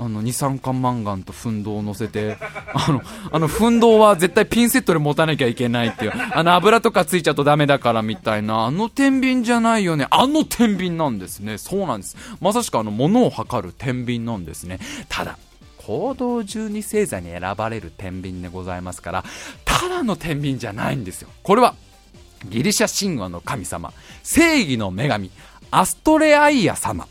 あの二酸化マンガンと奮闘を乗せて あのあの奮闘は絶対ピンセットで持たなきゃいけないっていう。あの油とかついちゃうとダメだからみたいな。あの天秤じゃないよね。あの天秤なんですね。そうなんです。まさしくあの物を測る天秤なんですね。ただ行動十二星座に選ばれる天秤でございますからただの天秤じゃないんですよ。これはギリシャ神話の神様正義の女神アストレアイア様。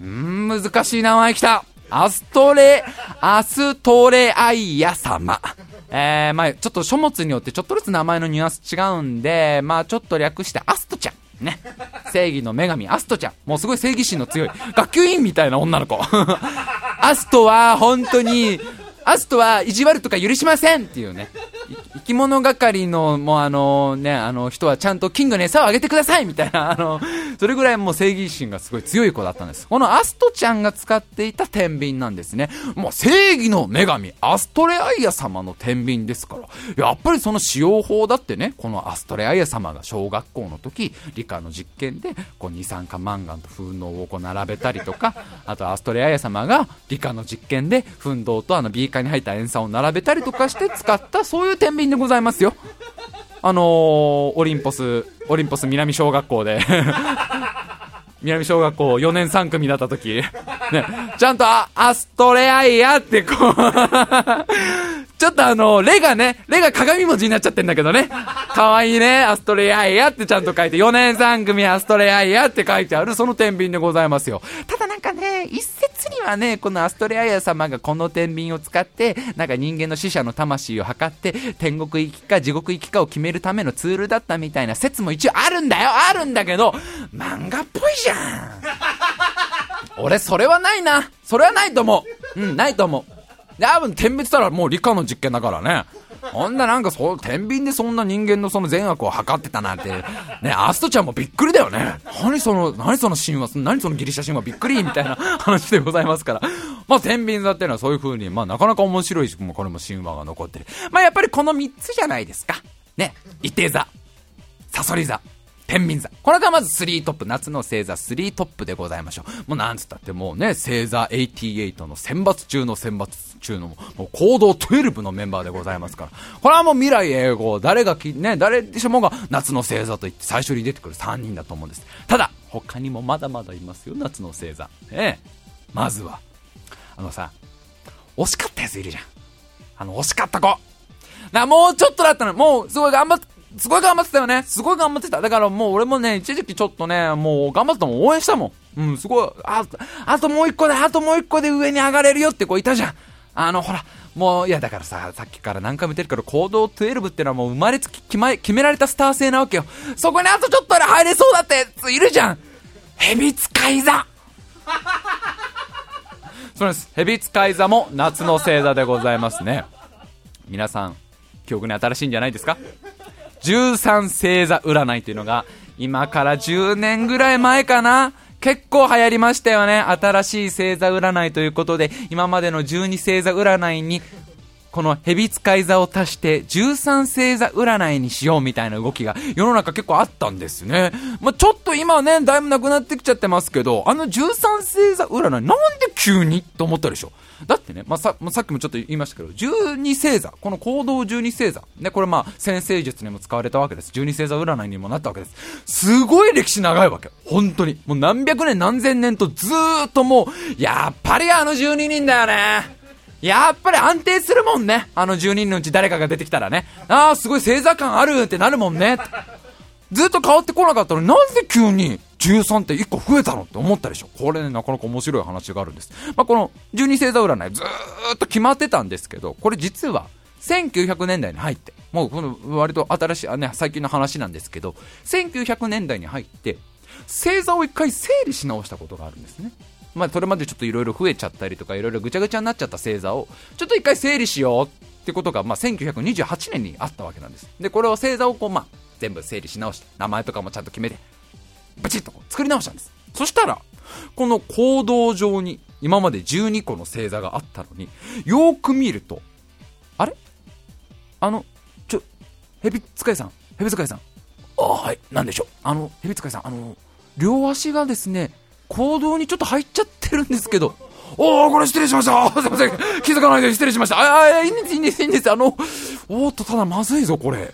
うーん難しい名前きた。アストレ、アストレアイヤ様。えー、まあちょっと書物によってちょっとずつ名前のニュアンス違うんで、まあちょっと略してアストちゃん。ね。正義の女神、アストちゃん。もうすごい正義心の強い、学級委員みたいな女の子。アストは本当に、アストは意地悪とか許しませんっていうね。き物係の、もうあのね、あの人はちゃんとキングに餌をあげてくださいみたいな、あの、それぐらいもう正義心がすごい強い子だったんです。このアストちゃんが使っていた天秤なんですね。もう正義の女神、アストレアイア様の天秤ですから。やっぱりその使用法だってね、このアストレアイア様が小学校の時、理科の実験で、こう二酸化マンガンと風のをこう並べたりとか、あとアストレアイア様が理科の実験で、奮闘とあのビーカーに入った塩酸を並べたりとかして使った、そういう天秤でございますよ。あのー、オリンポス、オリンポス南小学校で 南小学校4年3組だった時、ね、ちゃんとアストレアイアってこう ちょっとあの、レがね、レが鏡文字になっちゃってんだけどね。かわいいね、アストレアイアってちゃんと書いて、4年3組アストレアイアって書いてある、その天秤でございますよ。ただなんかね、一説にはね、このアストレアイア様がこの天秤を使って、なんか人間の死者の魂を測って、天国行きか地獄行きかを決めるためのツールだったみたいな説も一応あるんだよあるんだけど、漫画っぽいじゃん俺、それはないな。それはないと思う。うん、ないと思う。多分、点滅したらもう理科の実験だからね。ほんななんかそう、天秤でそんな人間のその善悪を測ってたなんて、ね、アストちゃんもびっくりだよね。何その、何その神話、何そのギリシャ神話びっくりみたいな話でございますから。まあ、天秤座っていうのはそういう風に、まあ、なかなか面白いし、もうこれも神話が残ってる。まあ、やっぱりこの3つじゃないですか。ね、伊手座、サソリ座、天秤座。これがまず3トップ、夏の星座3トップでございましょう。もうなんつったってもうね、星座88の選抜中の選抜中の、もう行動12のメンバーでございますから。これはもう未来英語、誰がき、ね、誰でしょもが夏の星座と言って最初に出てくる3人だと思うんです。ただ、他にもまだまだいますよ、夏の星座。ええ。まずは、あのさ、惜しかったやついるじゃん。あの、惜しかった子。な、もうちょっとだったの。もう、すごい頑張って、すごい頑張ってたよね。すごい頑張ってた。だからもう俺もね、一時期ちょっとね、もう頑張ってたもん。応援したもん。うん、すごい。あ、あともう一個で、あともう一個で上に上がれるよって子いたじゃん。あの、ほら、もう、いや、だからさ、さっきから何回も言ってるけど、行動12ってのはもう生まれつき決め決められたスター性なわけよ。そこにあとちょっとで入れそうだってやついるじゃん。ヘビ使い座。そうです。ヘビ使い座も夏の星座でございますね。皆さん、記憶に新しいんじゃないですか？13星座占いというのが、今から10年ぐらい前かな結構流行りましたよね。新しい星座占いということで、今までの12星座占いに、この蛇使い座を足して13星座占いにしようみたいな動きが世の中結構あったんですね。まあ、ちょっと今ね、だいぶなくなってきちゃってますけど、あの13星座占いなんで急に？と思ったでしょ。だってね、まあ、さ、まあ、さっきもちょっと言いましたけど、12星座、この行動12星座、ね、これまあ、先生術にも使われたわけです。12星座占いにもなったわけです。すごい歴史長いわけ。本当に。もう何百年何千年とずーっともう、やっぱりあの12人だよね。やっぱり安定するもんね。あの12人のうち誰かが出てきたらね。ああ、すごい星座感あるってなるもんね。ずっと変わってこなかったのに、なぜ急に13って1個増えたのって思ったでしょ。これね、なかなか面白い話があるんです。まあ、この12星座占いずーっと決まってたんですけど、これ実は1900年代に入って、もうこの割と新しい、ね、最近の話なんですけど、1900年代に入って、星座を一回整理し直したことがあるんですね。まあ、それまでちょっといろいろ増えちゃったりとか、いろいろぐちゃぐちゃになっちゃった星座を、ちょっと一回整理しようってことが、まあ、1928年にあったわけなんです。で、これを星座をこう、まあ、全部整理し直して、名前とかもちゃんと決めて、バチッと作り直したんです。そしたら、この行動上に今まで12個の星座があったのに、よーく見ると、あれ？あの、ちょ、ヘビ使いさん、ヘビ使いさん。あはい、なんでしょう？あの、ヘビ使いさん、あの、両足がですね、行動にちょっと入っちゃってるんですけど、おー、これ失礼しました すいません気づかないで失礼しましたああ、いいんです、いいんです、いいんです。あの、おっと、ただまずいぞ、これ。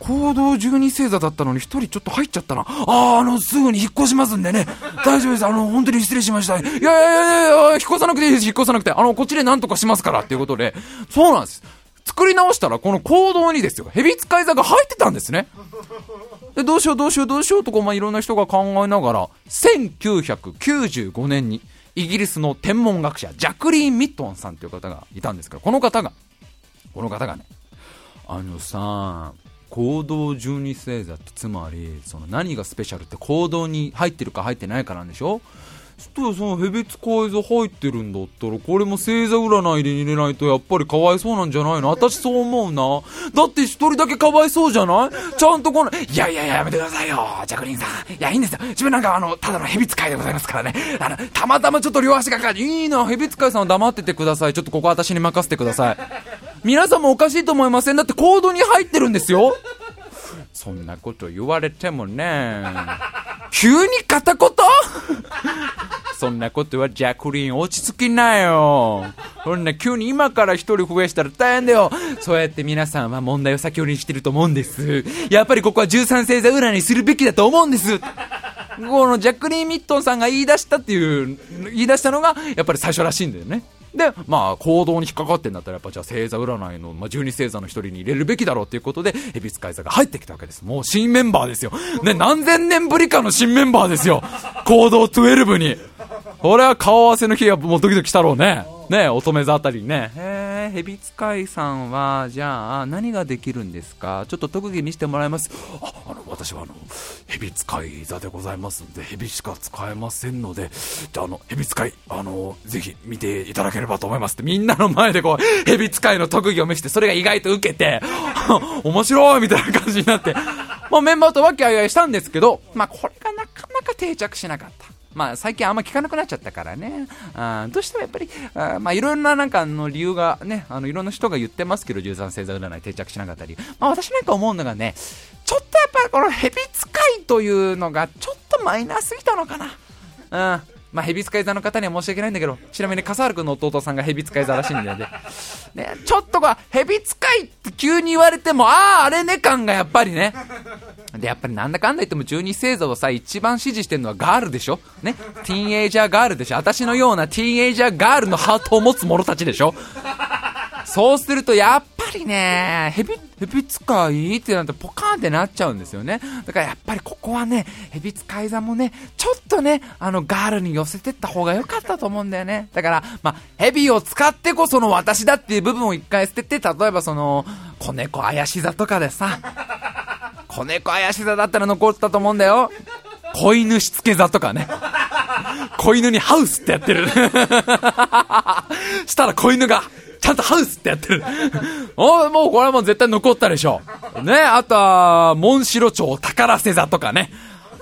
行動12星座だったのに1人ちょっと入っちゃったな。ああ、あの、すぐに引っ越しますんでね。大丈夫です。あの、本当に失礼しました。いやいやいやいや、引っ越さなくていいです。引っ越さなくて。あの、こっちで何とかしますから。っていうことで。そうなんです。作り直したら、この行動にですよ、蛇使い座が入ってたんですね。で、どうしようどうしようどうしようとこまあ、いろんな人が考えながら、1995年に、イギリスの天文学者、ジャクリーン・ミットンさんという方がいたんですけど、この方が、この方がね、あのさ、行動12星座ってつまりその何がスペシャルって行動に入ってるか入ってないかなんでしょ？ちょっとそのヘビ使い座入ってるんだったらこれも星座占いで入れないとやっぱりかわいそうなんじゃないの？私そう思うな。だって一人だけかわいそうじゃない？ちゃんとこのいやいやいややめてくださいよ。ジャクリンさん。いやいいんですよ。自分なんかあのただのヘビ使いでございますからね。あのたまたまちょっと両足がかかるいいなヘビ使いさんは黙っててください。ちょっとここ私に任せてください。皆さんもおかしいと思いません。だってコードに入ってるんですよ。そんなこと言われてもね。急に片言？そんなことはジャクリーン落ち着きなよ。ほんな急に今から一人増やしたら大変だよ。そうやって皆さんは問題を先送りにしてると思うんです。やっぱりここは13星座占いするべきだと思うんです。このジャクリーン・ミットンさんが言い出したっていう、言い出したのが、やっぱり最初らしいんだよね。で、まあ、行動に引っかかってんだったら、やっぱじゃあ星座占いの、まあ、12星座の一人に入れるべきだろうっていうことで、ヘビ使い座が入ってきたわけです。もう新メンバーですよ。ね、何千年ぶりかの新メンバーですよ。行動12に。これは顔合わせの日はもうドキドキしたろうね。ね、乙女座あたりにね。へえ、蛇使いさんは、じゃあ、何ができるんですか？ちょっと特技見せてもらいます。あ、あの、私はあの、蛇使い座でございますんで、蛇しか使えませんので、じゃあ、あの、蛇使い、あの、ぜひ見ていただければと思いますって、みんなの前でこう、蛇使いの特技を見せて、それが意外と受けて、面白いみたいな感じになって、もうメンバーと和気あいあいしたんですけど、まあ、これがなかなか定着しなかった。まあ、最近あんま聞かなくなっちゃったからね。どうしてもやっぱり、あまあ、いろんななんかの理由がね、あの、いろんな人が言ってますけど、13星座占い定着しなかったり。まあ、私なんか思うのがね、ちょっとやっぱりこの蛇使いというのがちょっとマイナーすぎたのかな。うん。まあ、ヘビ使い座の方には申し訳ないんだけど、ちなみに笠原くんの弟さんがヘビ使い座らしいんだよね。ね、ちょっとこう、ヘビ使いって急に言われても、ああ、あれね感がやっぱりね。で、やっぱりなんだかんだ言っても12星座をさ、一番支持してるのはガールでしょ？ね？ティーンエイジャーガールでしょ？私のようなティーンエイジャーガールのハートを持つ者たちでしょ？そうすると、やっぱりね、ヘビ、ヘビ使いってなるとポカーンってなっちゃうんですよね。だからやっぱりここはね、ヘビ使い座もね、ちょっとね、あの、ガールに寄せてった方が良かったと思うんだよね。だから、まあ、ヘビを使ってこその私だっていう部分を一回捨てて、例えばその、子猫怪し座とかでさ、子猫怪し座だったら残ってたと思うんだよ。子犬しつけ座とかね。子犬にハウスってやってる。したら子犬が、ちゃんとハウスってやってる。おもうこれはもう絶対残ったでしょう。ね、あとは、モンシロチョウ宝瀬座とかね。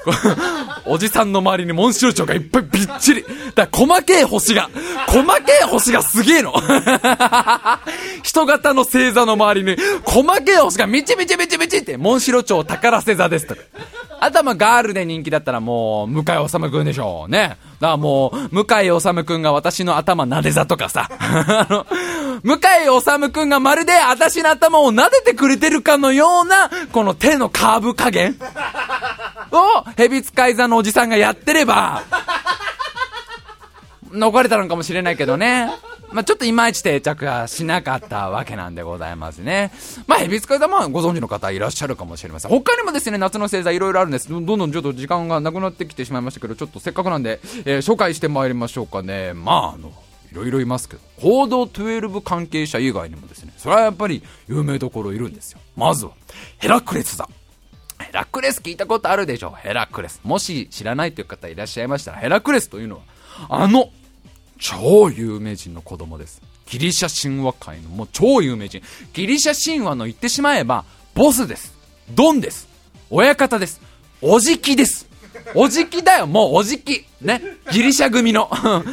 おじさんの周りにモンシロチョウがいっぱいびっちり。だから細けえ星が、細けえ星がすげえの。人型の星座の周りに、細けえ星がみちみちみちみちって、モンシロチョウ宝瀬座ですとか。あとはまあガールで人気だったらもう、向井治くんでしょうね。だからもう、向井治くんが私の頭撫で座とかさ。あの、向井治くんがまるで私の頭を撫でてくれてるかのような、この手のカーブ加減 を、蛇使い座のおじさんがやってれば、残れたのかもしれないけどね。まあ、ちょっといまいち定着はしなかったわけなんでございますね。まあ、ヘビ使い座もご存知の方いらっしゃるかもしれません。他にもですね、夏の星座いろいろあるんです。どんどんちょっと時間がなくなってきてしまいましたけど、ちょっとせっかくなんで、えー、紹介してまいりましょうかね。まあ、あの、いろいろいますけど、報道12関係者以外にもですね、それはやっぱり有名どころいるんですよ。まずは、ヘラクレス座。ヘラクレス聞いたことあるでしょヘラクレス。もし知らないという方いらっしゃいましたら、ヘラクレスというのは、あの、超有名人の子供です。ギリシャ神話界のもう超有名人。ギリシャ神話の言ってしまえば、ボスです。ドンです。親方です。おじきです。おじきだよ、もうおじき。ね。ギリシャ組の。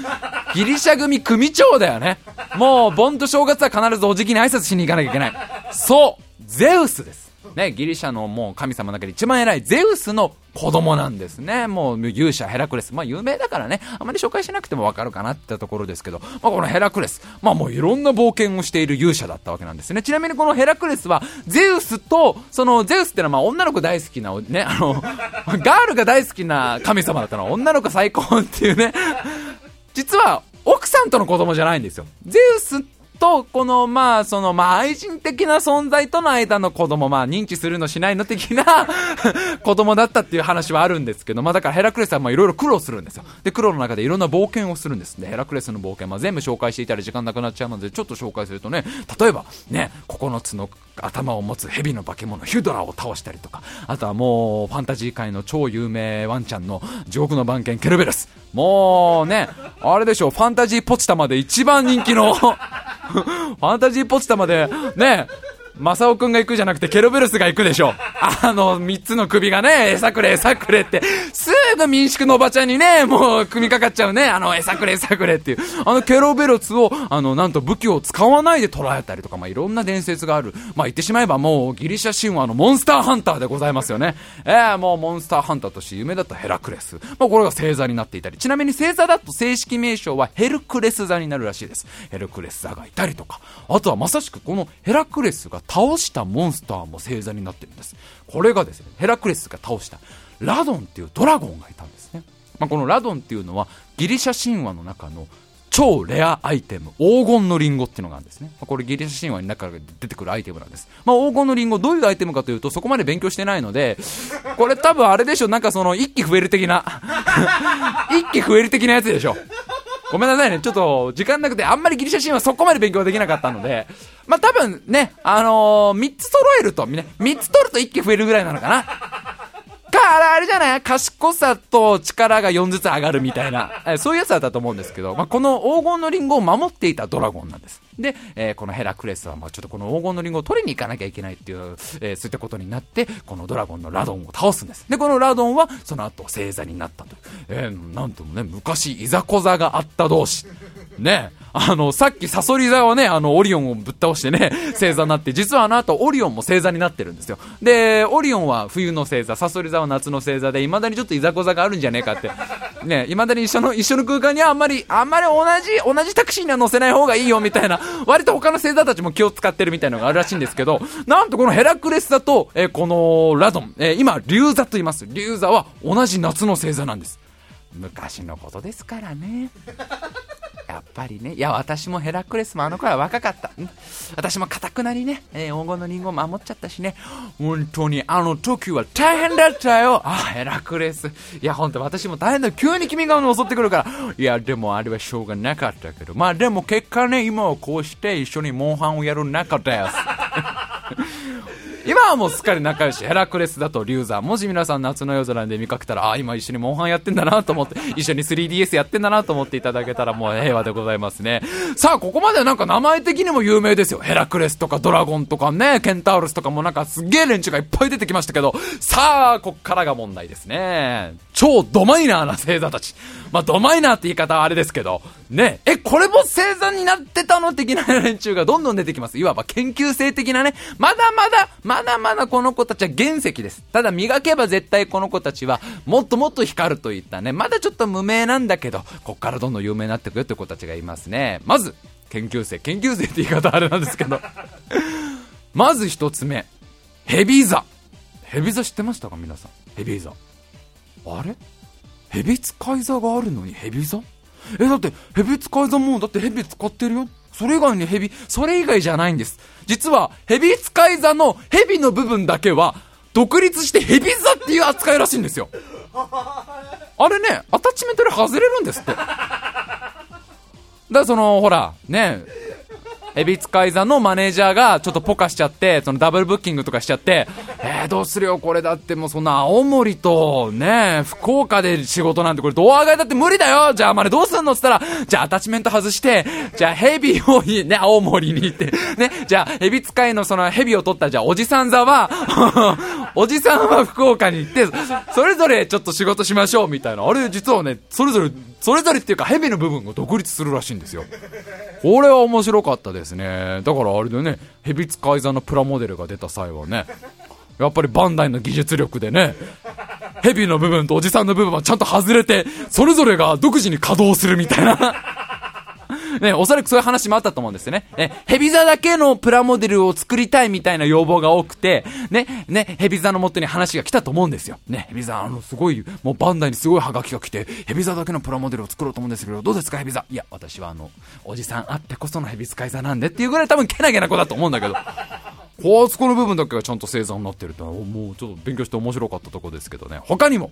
ギリシャ組組長だよね。もう、盆と正月は必ずおじきに挨拶しに行かなきゃいけない。そう、ゼウスです。ね、ギリシャのもう神様の中で一番偉いゼウスの子供なんですね。もう勇者ヘラクレス。まあ有名だからね、あまり紹介しなくてもわかるかなってところですけど、まあこのヘラクレス。まあもういろんな冒険をしている勇者だったわけなんですね。ちなみにこのヘラクレスは、ゼウスと、そのゼウスってのはまあ女の子大好きな、ね、あの、ガールが大好きな神様だったの。女の子最高っていうね。実は、奥さんとの子供じゃないんですよ。ゼウスと、この、まあ、その、まあ、愛人的な存在との間の子供、まあ、認知するのしないの的な 子供だったっていう話はあるんですけど、まあ、だからヘラクレスはまあ、いろいろ苦労するんですよ。で、苦労の中でいろんな冒険をするんです。ね、ヘラクレスの冒険、まあ、全部紹介していたら時間なくなっちゃうので、ちょっと紹介するとね、例えば、ね、9つの頭を持つ蛇の化け物、ヒュドラを倒したりとか、あとはもう、ファンタジー界の超有名ワンちゃんの地獄の番犬ケルベルス。もうね、あれでしょ、ファンタジーポチタまで一番人気の ファンタジーポチタまで、ね、マサオくんが行くじゃなくてケロベルスが行くでしょ。あの、三つの首がね、餌くれ、餌くれって、すぐ民宿のおばちゃんにね、もう組みかかっちゃうね、あの、餌くれ、餌くれっていう。あのケロベルスを、あの、なんと武器を使わないで捉えたりとか、まあ、いろんな伝説がある。まあ、言ってしまえばもう、ギリシャ神話のモンスターハンターでございますよね。ええー、もうモンスターハンターとして有名だったヘラクレス。まあ、これが星座になっていたり。ちなみに星座だと正式名称はヘルクレス座になるらしいです。ヘルクレス座がいたりとか。あとはまさしくこのヘラクレスが倒したモンスターも星座になってるんですこれがですねヘラクレスが倒したラドンっていうドラゴンがいたんですね、まあ、このラドンっていうのはギリシャ神話の中の超レアアイテム、黄金のリンゴっていうのがあるんですね。これギリシャ神話の中で出てくるアイテムなんです。まあ、黄金のリンゴどういうアイテムかというと、そこまで勉強してないので、これ多分あれでしょ、なんかその一気増える的な、一気増える的なやつでしょ。ごめんなさいね。ちょっと、時間なくて、あんまりギリシャ神話そこまで勉強できなかったので、まあ、多分ね、あのー、3つ揃えると、ね、3つ取ると1気増えるぐらいなのかな。か、あれじゃない？賢さと力が4ずつ上がるみたいな、そういうやつだったと思うんですけど、まあ、この黄金のリンゴを守っていたドラゴンなんです。で、えー、このヘラクレスは、まあ、ちょっとこの黄金のリンゴを取りに行かなきゃいけないっていう、えー、そういったことになって、このドラゴンのラドンを倒すんです。で、このラドンは、その後、星座になったと。えー、なんともね、昔、いざこざがあった同士。ね、あの、さっきサソリ座はね、あの、オリオンをぶっ倒してね、星座になって、実はあの後、オリオンも星座になってるんですよ。で、オリオンは冬の星座、サソリ座は夏の星座で、未だにちょっといざこざがあるんじゃねえかって。ね、未だに一緒の、一緒の空間にはあんまり、あんまり同じ、同じタクシーには乗せない方がいいよみたいな、割と他の星座たちも気を使ってるみたいなのがあるらしいんですけど、なんとこのヘラクレス座と、え、このラドン、え、今、竜座と言います。竜座は同じ夏の星座なんです。昔のことですからね。やっぱりね、いや、私もヘラクレスもあの頃は若かった。私もかたくなにね、えー、黄金のリンゴ守っちゃったしね、本当にあの時は大変だったよ。あ、ヘラクレス。いや、本当私も大変だ。急に君が襲ってくるから。いや、でもあれはしょうがなかったけど。まあでも結果ね、今はこうして一緒にモンハンをやる中です。今はもうすっかり仲良し、ヘラクレスだと竜座。もし皆さん夏の夜空で見かけたら、ああ、今一緒にモンハンやってんだなと思って、一緒に 3DS やってんだなと思っていただけたらもう平和でございますね。さあ、ここまではなんか名前的にも有名ですよ。ヘラクレスとかドラゴンとかね、ケンタウルスとかもなんかすげえ連中がいっぱい出てきましたけど、さあ、こっからが問題ですね。超ドマイナーな星座たち。まあ、ドマイナーって言い方はあれですけど、ね、え、これも星座になってたの的な連中がどんどん出てきます。いわば研究生的なね、まだまだ、まだまだこの子たちは原石です。ただ磨けば絶対この子たちはもっともっと光るといったね、まだちょっと無名なんだけど、こっからどんどん有名になってくよって子たちがいますね。まず、研究生、研究生って言い方あれなんですけど、まず一つ目、ヘビ座。ヘビ座知ってましたか皆さん？ヘビ座。あれ？蛇使い座があるのに蛇座？え、だって、蛇使い座も、だって蛇使ってるよ。それ以外に蛇、それ以外じゃないんです。実は、蛇使い座の蛇の部分だけは、独立して蛇座っていう扱いらしいんですよ。あれね、アタッチメントで外れるんですって。だからその、ほら、ね、エビ使い座のマネージャーがちょっとポカしちゃって、そのダブルブッキングとかしちゃって、えー、どうするよ、これだってもうそんな青森とね、福岡で仕事なんてこれドア外だって無理だよじゃあまねどうすんのって言ったら、じゃあアタッチメント外して、じゃあヘビをね、青森に行って、ね、じゃあヘビ使いのそのヘビを取ったじゃあおじさん座は おじさんは福岡に行って、それぞれちょっと仕事しましょうみたいな。あれ実はね、それぞれ、それぞれっていうか蛇の部分を独立するらしいんですよ。これは面白かったですね。だからあれでね、蛇使い座のプラモデルが出た際はね、やっぱりバンダイの技術力でね、蛇の部分とおじさんの部分はちゃんと外れて、それぞれが独自に稼働するみたいな ね、おそらくそういう話もあったと思うんですよね。え、ヘビ座だけのプラモデルを作りたいみたいな要望が多くて、ね、ね、ヘビ座の元に話が来たと思うんですよ。ね、ヘビ座、あの、すごい、もうバンダイにすごいハガキが来て、ヘビ座だけのプラモデルを作ろうと思うんですけど、どうですかヘビ座いや、私はあの、おじさんあってこそのヘビ使い座なんでっていうぐらい多分けなげな子だと思うんだけど。こう、そこの部分だけがちゃんと星座になってるってもうちょっと勉強して面白かったとこですけどね。他にも、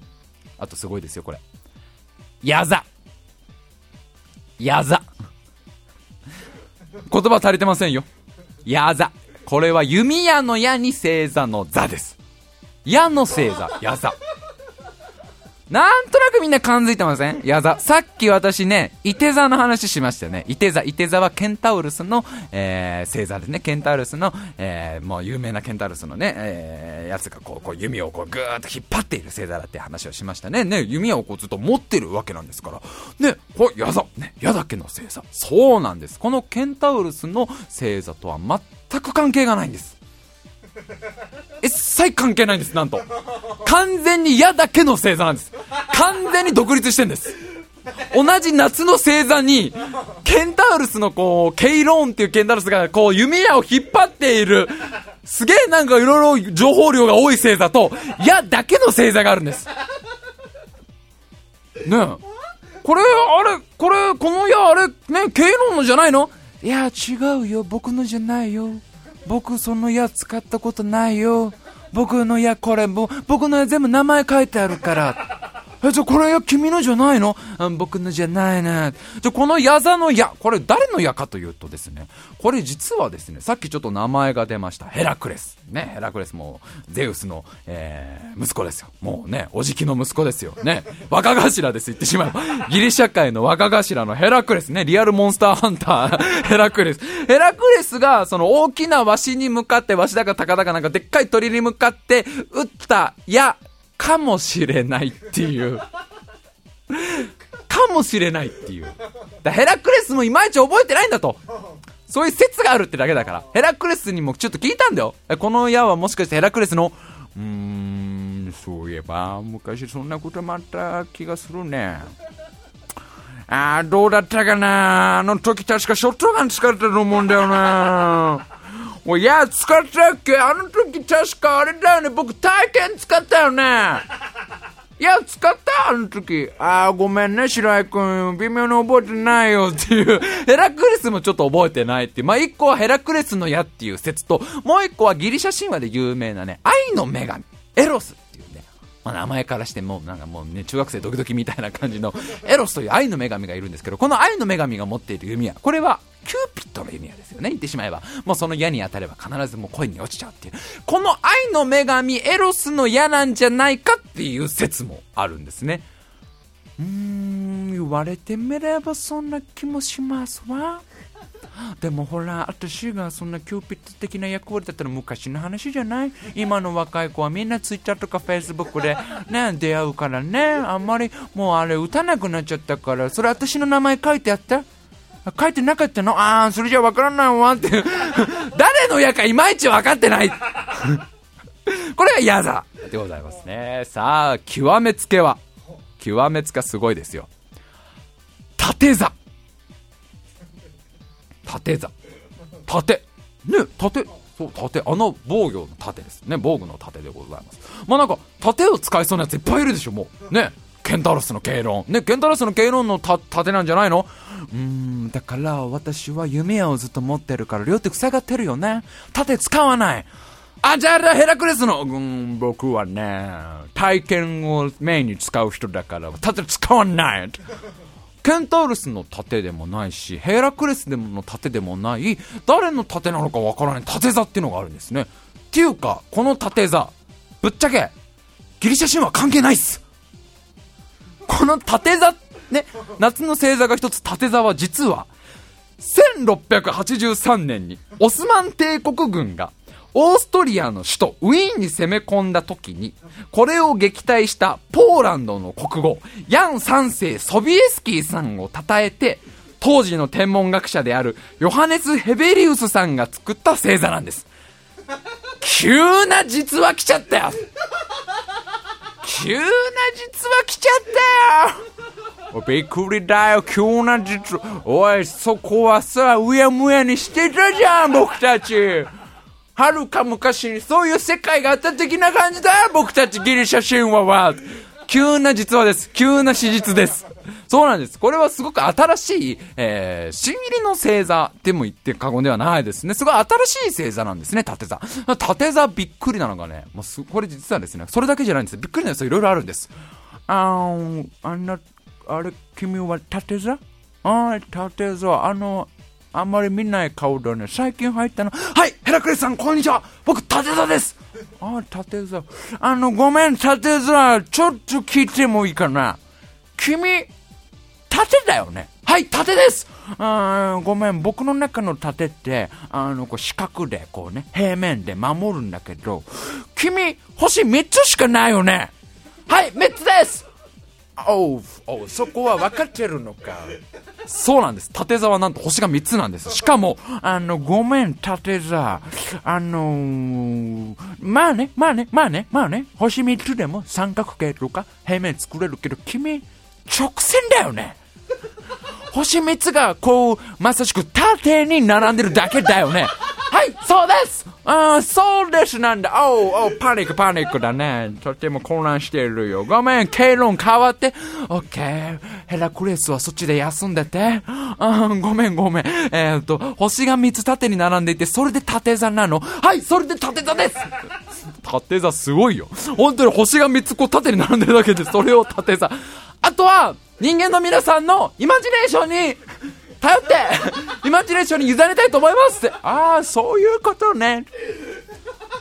あとすごいですよ、これ。矢座。矢座。言葉足りてませんよ。矢座。これは弓矢の矢に星座の座です。矢の星座、矢座。なんとなくみんな感づいてません？矢座。さっき私ね、伊手座の話しましたよね。伊手座。伊手座はケンタウルスの、えー、星座ですね。ケンタウルスの、えー、もう有名なケンタウルスのね、えー、やつがこう、こう弓をこうぐーっと引っ張っている星座だって話をしましたね。ね、弓をこうずっと持ってるわけなんですから。ね、これ矢座。ね、矢だけの星座。そうなんです。このケンタウルスの星座とは全く関係がないんです。一切関係ないんです、なんと。完全に矢だけの星座なんです。完全に独立してんです。同じ夏の星座に、ケンタウルスのこう、ケイローンっていうケンタウルスがこう、弓矢を引っ張っている、すげえなんかいろいろ情報量が多い星座と、矢だけの星座があるんです。ねえ。これ、あれ、これ、この矢あれ、ね、ケイローンのじゃないの？いや、違うよ。僕のじゃないよ。僕その矢使ったことないよ。僕の矢これ、僕の矢全部名前書いてあるから。え、じゃこれは君のじゃないの、うん、僕のじゃないな。じゃこの矢座の矢、これ誰の矢かというとですね、これ実はですね、さっきちょっと名前が出ました。ヘラクレス。ね、ヘラクレスもゼウスの、えー、息子ですよ。もうね、おじきの息子ですよ。ね、若頭です、言ってしまう。ギリシャ界の若頭のヘラクレスね、リアルモンスターハンター、ヘラクレス。ヘラクレスが、その大きなワシに向かって、ワシだか高だかなんかでっかい鳥に向かって、撃った矢かもしれないっていう。かもしれないっていう。だヘラクレスもいまいち覚えてないんだと。そういう説があるってだけだから。ヘラクレスにもちょっと聞いたんだよ。この矢はもしかしてヘラクレスの、うーん、そういえば、昔そんなこともあった気がするね。あー、どうだったかな？あの時確かショットガン使ったと思うんだよな。もういや、使ったっけ？あの時確かあれだよね。僕体験使ったよね。いや、使ったあの時。ああ、ごめんね、白井くん。微妙に覚えてないよっていう。ヘラクレスもちょっと覚えてないっていう。まあ、一個はヘラクレスの矢っていう説と、もう一個はギリシャ神話で有名なね、愛の女神、エロス。まあ、名前からしても、なんかもうね、中学生ドキドキみたいな感じの、エロスという愛の女神がいるんですけど、この愛の女神が持っている弓矢、これは、キューピッドの弓矢ですよね。言ってしまえば。もうその矢に当たれば必ずもう恋に落ちちゃうっていう。この愛の女神エロスの矢なんじゃないかっていう説もあるんですね。うーん、言われてみればそんな気もしますわ。でもほら、私がそんなキューピッド的な役割だったら昔の話じゃない？今の若い子はみんなツイッターとかフェイスブックでね、出会うからね、あんまりもうあれ打たなくなっちゃったから、それ私の名前書いてあった？書いてなかったの？ああ、それじゃわからないわって。誰の矢かいまいち分かってない。これが矢座でございますね。さあ、極めつけは、極めつけすごいですよ。縦座。縦座。縦。ね、縦。そう、盾。あの防御の盾ですね。防具の盾でございます。まあなんか、盾を使いそうなやついっぱいいるでしょ、もう。ね。ケンタロスのケイロン。ね、ケンタロスのケイロンの盾なんじゃないの？うーん、だから私は弓をずっと持ってるから両手塞がってるよね。盾使わない。あ、じゃあヘラクレスの、うん、僕はね、体験をメインに使う人だから盾使わない。ケンタウルスの盾でもないし、ヘラクレスでもの盾でもない、誰の盾なのかわからない盾座っていうのがあるんですね。っていうか、この盾座、ぶっちゃけ、ギリシャ神話関係ないっす。この縦座、ね、夏の星座が一つ縦座は実は、1683年にオスマン帝国軍がオーストリアの首都ウィーンに攻め込んだ時に、これを撃退したポーランドの国語、ヤン3世ソビエスキーさんを称えて、当時の天文学者であるヨハネス・ヘベリウスさんが作った星座なんです。急な実話来ちゃったよ急な実は来ちゃったよびっくりだよ、急な実おい、そこはさ、うやむやにしてたじゃん、僕たち。はるか昔にそういう世界があった的な感じだ、僕たちギリシャ神話は。急な実話です。急な史実です。そうなんです。これはすごく新しい、えー、新入りの星座でも言って過言ではないですね。すごい新しい星座なんですね、縦座。縦座びっくりなのがね、もうす、これ実はですね、それだけじゃないんです。びっくりなやついろいろあるんです。あー、あんな、あれ、君は縦座？あ縦座、あの、あんまり見ない顔だね。最近入ったの。はい、ヘラクレスさん、こんにちは。僕、縦座です。あ、縦座。あの、ごめん、縦座、ちょっと聞いてもいいかな。君、盾だよね。はい、盾ですあごめん、僕の中の盾って、あの、こう四角で、こうね、平面で守るんだけど、君、星3つしかないよねはい、3つですおう、おう、そこは分かってるのか。そうなんです。縦座はなんと星が3つなんです。しかも、あの、ごめん、縦座。あのー、まあね、まあね、まあね、まあね、星3つでも三角形とか平面作れるけど、君、直線だよね。星3つが、こう、まさしく縦に並んでるだけだよね。はい、そうですあそうですなんだ。おう、おう、パニック、パニックだね。とても混乱してるよ。ごめん、経論変わって。オッケー。ヘラクレスはそっちで休んでて。あごめん、ごめん。えー、っと、星が3つ縦に並んでいて、それで縦座なの。はい、それで縦座です 縦座すごいよ。本当に星が3つこう縦に並んでるだけで、それを縦座。あとは、人間の皆さんのイマジネーションに頼って、イマジネーションに委ねたいと思いますって。ああ、そういうことね。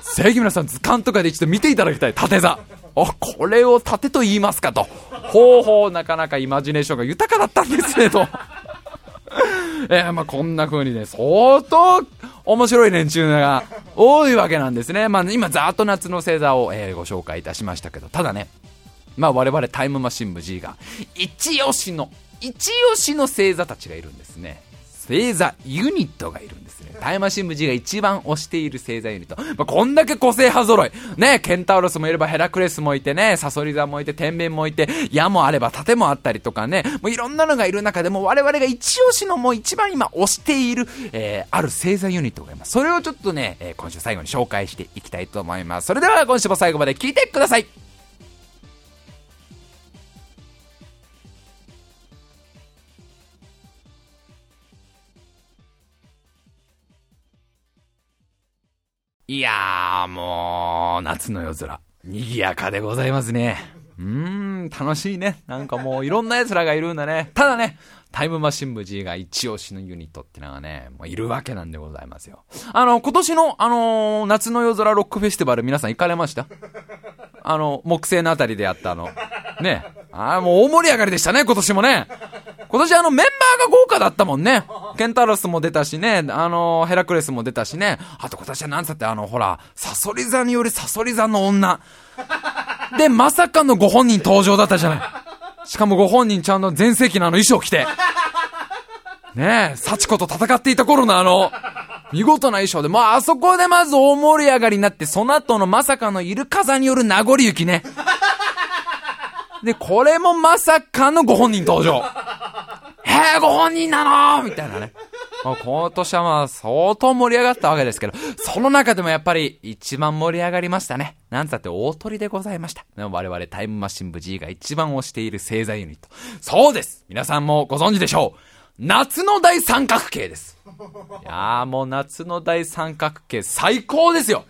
正義皆さん図鑑とかで一度見ていただきたい。縦座。あ、これを盾と言いますかと。ほうほう、なかなかイマジネーションが豊かだったんですね、と。えー、まあこんな風にね、相当面白い連中が多いわけなんですね。まあ今、ざーっと夏の星座を、えー、ご紹介いたしましたけど、ただね、まあ我々タイムマシン部 G が、一押しの、一押しの星座たちがいるんですね。星座ユニットがいるんですね。タイムマシン部 G が一番推している星座ユニット。まあ、こんだけ個性派揃い。ね、ケンタウロスもいればヘラクレスもいてね、サソリ座もいて、天秤もいて、矢もあれば盾もあったりとかね、もういろんなのがいる中でも我々が一押しのもう一番今推している、えー、ある星座ユニットがいます。それをちょっとね、えー、今週最後に紹介していきたいと思います。それでは今週も最後まで聞いてください。いやー、もう、夏の夜空、賑やかでございますね。うーん、楽しいね。なんかもういろんな奴らがいるんだね。ただね、タイムマシン部 G が一押しのユニットってのがね、もういるわけなんでございますよ。あの、今年の、あのー、夏の夜空ロックフェスティバル皆さん行かれました？あの、木星のあたりでやったあの、ね。ああもう大盛り上がりでしたね、今年もね。今年あのメンバーが豪華だったもんね。ケンタロスも出たしね、あの、ヘラクレスも出たしね。あと今年はなんつってあの、ほら、サソリ座によりサソリ座の女。で、まさかのご本人登場だったじゃない。しかもご本人ちゃんと全盛期のあの衣装着て。ねえ、幸子と戦っていた頃のあの、見事な衣装で、まあ、あそこでまず大盛り上がりになって、その後のまさかのイルカ座による名残雪ね。で、これもまさかのご本人登場。へえ、ご本人なのみたいなね。今年はまあ相当盛り上がったわけですけど、その中でもやっぱり一番盛り上がりましたね。なんつって大鳥でございました。我々タイムマシン部 G が一番推している星座ユニット。そうです皆さんもご存知でしょう夏の大三角形です。いやーもう夏の大三角形最高ですよ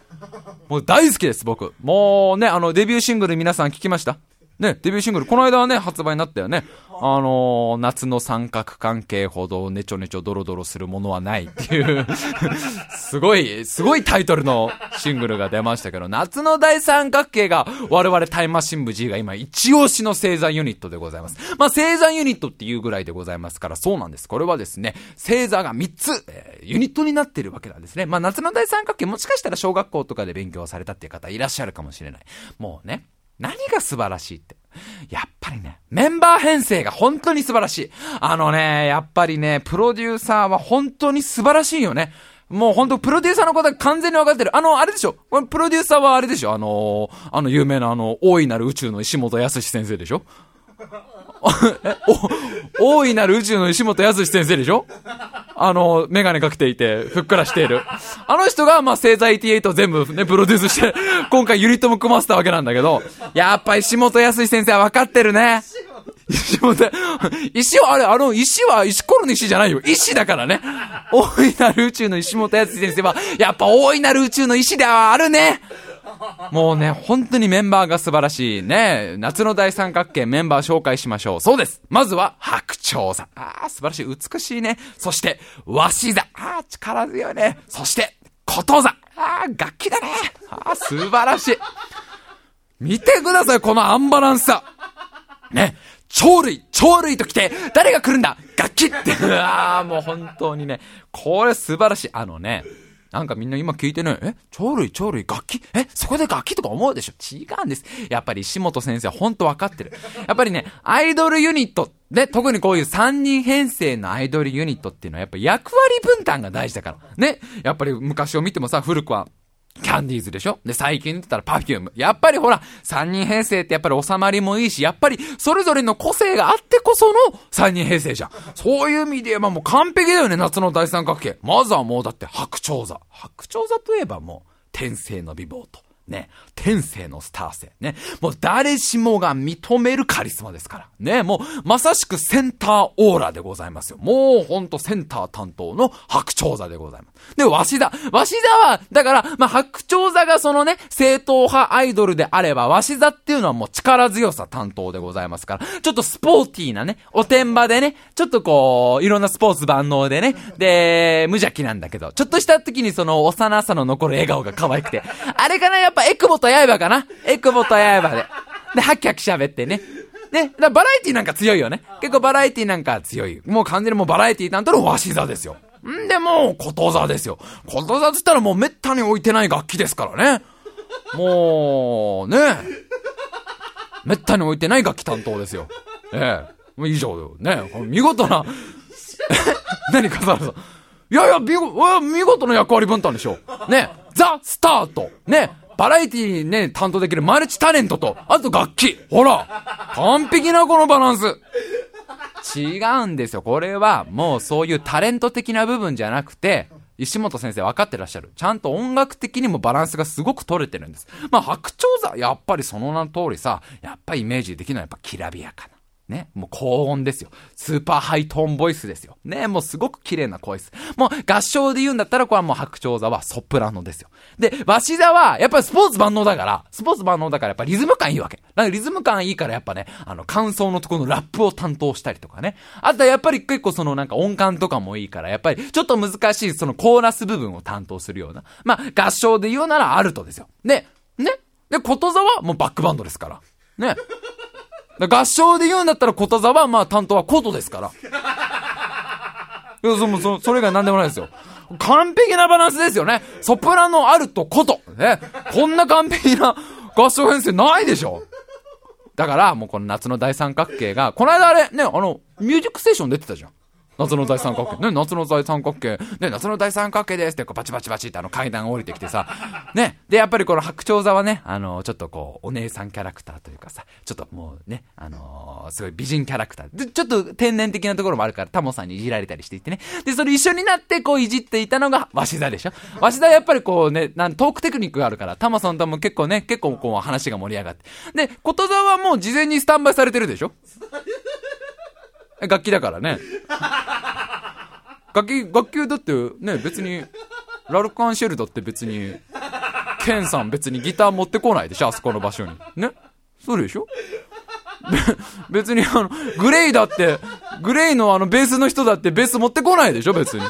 もう大好きです、僕。もうね、あの、デビューシングル皆さん聞きました？ね、デビューシングル、この間はね、発売になったよね。あのー、夏の三角関係ほどネチョネチョドロドロするものはないっていうすごい、すごいタイトルのシングルが出ましたけど、夏の大三角形が我々タイムマシン部 G が今一押しの星座ユニットでございます。まあ、星座ユニットっていうぐらいでございますから、そうなんです。これはですね、星座が3つ、えー、ユニットになってるわけなんですね。まあ、夏の大三角形もしかしたら小学校とかで勉強されたっていう方いらっしゃるかもしれない。もうね、何が素晴らしいって。やっぱりね、メンバー編成が本当に素晴らしい。あのね、やっぱりね、プロデューサーは本当に素晴らしいよね。もう本当プロデューサーの方が完全にわかってる。あの、あれでしょ？これプロデューサーはあれでしょ？あのあの有名なあの、大いなる宇宙の石本康先生でしょ？お、大いなる宇宙の石本康先生でしょ？あの、メガネかけていて、ふっくらしている。あの人が、まあ、星座88を全部ね、プロデュースして、今回ユニットも組ませたわけなんだけど、やっぱ石本康先生は分かってるね。石本、石は、あれ、あの、石は石ころの石じゃないよ。石だからね。大いなる宇宙の石本康先生は、やっぱ大いなる宇宙の石ではあるね。もうね、本当にメンバーが素晴らしいね。夏の大三角形メンバー紹介しましょう。そうです。まずは、白鳥座。ああ、素晴らしい。美しいね。そして、和紙座。ああ、力強いね。そして、琴座。ああ、楽器だね。ああ、素晴らしい。見てください、このアンバランスさ。ね。鳥類、鳥類と来て、誰が来るんだ？楽器って。ああ、もう本当にね。これ素晴らしい。あのね。なんかみんな今聞いてね、え？鳥類、鳥類、楽器え？そこで楽器とか思うでしょ？違うんです。やっぱり石本先生ほんとわかってる。やっぱりね、アイドルユニット、ね、特にこういう3人編成のアイドルユニットっていうのはやっぱ役割分担が大事だから。ね？やっぱり昔を見てもさ、古くは、キャンディーズでしょ？で、最近言ったらパフューム。やっぱりほら、三人編成ってやっぱり収まりもいいし、やっぱりそれぞれの個性があってこその三人編成じゃん。そういう意味で言えばもう完璧だよね、夏の大三角形。まずはもうだって白鳥座。白鳥座といえばもう、天性の美貌と。ね、天性のスター性。ね、もう誰しもが認めるカリスマですから。ね、もうまさしくセンターオーラでございますよ。もうほんとセンター担当の白鳥座でございます。で、わし座。わし座は、だから、まあ、白鳥座がそのね、正統派アイドルであれば、わし座っていうのはもう力強さ担当でございますから、ちょっとスポーティーなね、おてんばでね、ちょっとこう、いろんなスポーツ万能でね、で、無邪気なんだけど、ちょっとした時にその幼さの残る笑顔が可愛くて、あれかな、やっぱエクボと刃かなエクボと刃で。で、ハキハキ喋ってね。ね、だバラエティなんか強いよね。結構バラエティなんか強い。もう完全にもうバラエティ担当のわし座ですよ。んでもう、こと座ですよ。こと座って言ったらもうめったに置いてない楽器ですからね。もう、ね。めったに置いてない楽器担当ですよ。ええ。もう以上よ。ね。見事な 何笠原さん。いやいや、見事、見事な役割分担でしょ。ね、ザ・スタート。ね、バラエティにね、担当できるマルチタレントと、あと楽器。ほら完璧なこのバランス。違うんですよ。これはもうそういうタレント的な部分じゃなくて、石本先生分かってらっしゃる。ちゃんと音楽的にもバランスがすごく取れてるんです。まあ白鳥座、やっぱりその名の通りさ、やっぱイメージできるのはやっぱきらびやかな。ね、もう高音ですよ。スーパーハイトーンボイスですよ。ね、もうすごく綺麗な声です。もう合唱で言うんだったら、これはもう白鳥座はソプラノですよ。で、鷲座は、やっぱりスポーツ万能だから、スポーツ万能だからやっぱリズム感いいわけ。だかリズム感いいからやっぱね、あの、感想のところのラップを担当したりとかね。あとはやっぱり結構そのなんか音感とかもいいから、やっぱりちょっと難しいそのコーラス部分を担当するような。まあ、合唱で言うならアルトですよ。で、ね。で、こと座はもうバックバンドですから。ね。合唱で言うんだったらこと座は、まあ担当はことですから。いや、そ、そ、それ以外何でもないですよ。完璧なバランスですよね。ソプラノ、あると、こと。ね。こんな完璧な合唱編成ないでしょ。だから、もうこの夏の大三角形が、この間あれ、ね、あの、ミュージックステーション出てたじゃん。夏の大三角形。ね、夏の大三角形。ね、夏の大三角形ですって、こう、バチバチバチってあの階段降りてきてさ。ね。で、やっぱりこの白鳥座はね、あの、ちょっとこう、お姉さんキャラクターというかさ、ちょっともうね、あのー、すごい美人キャラクター。で、ちょっと天然的なところもあるから、タモさんにいじられたりしていてね。で、それ一緒になって、こう、いじっていたのが、鷲座でしょ。鷲座やっぱりこうね、なんトークテクニックがあるから、タモさんとも結構ね、結構こう、話が盛り上がって。で、こと座はもう事前にスタンバイされてるでしょ楽器だからね。楽器、楽器だってね、別に、ラルカンシェルだって別に、ケンさん別にギター持ってこないでしょ、あそこの場所に。ね？そうでしょ？別にあの、グレイだって、グレイのあのベースの人だってベース持ってこないでしょ、別に。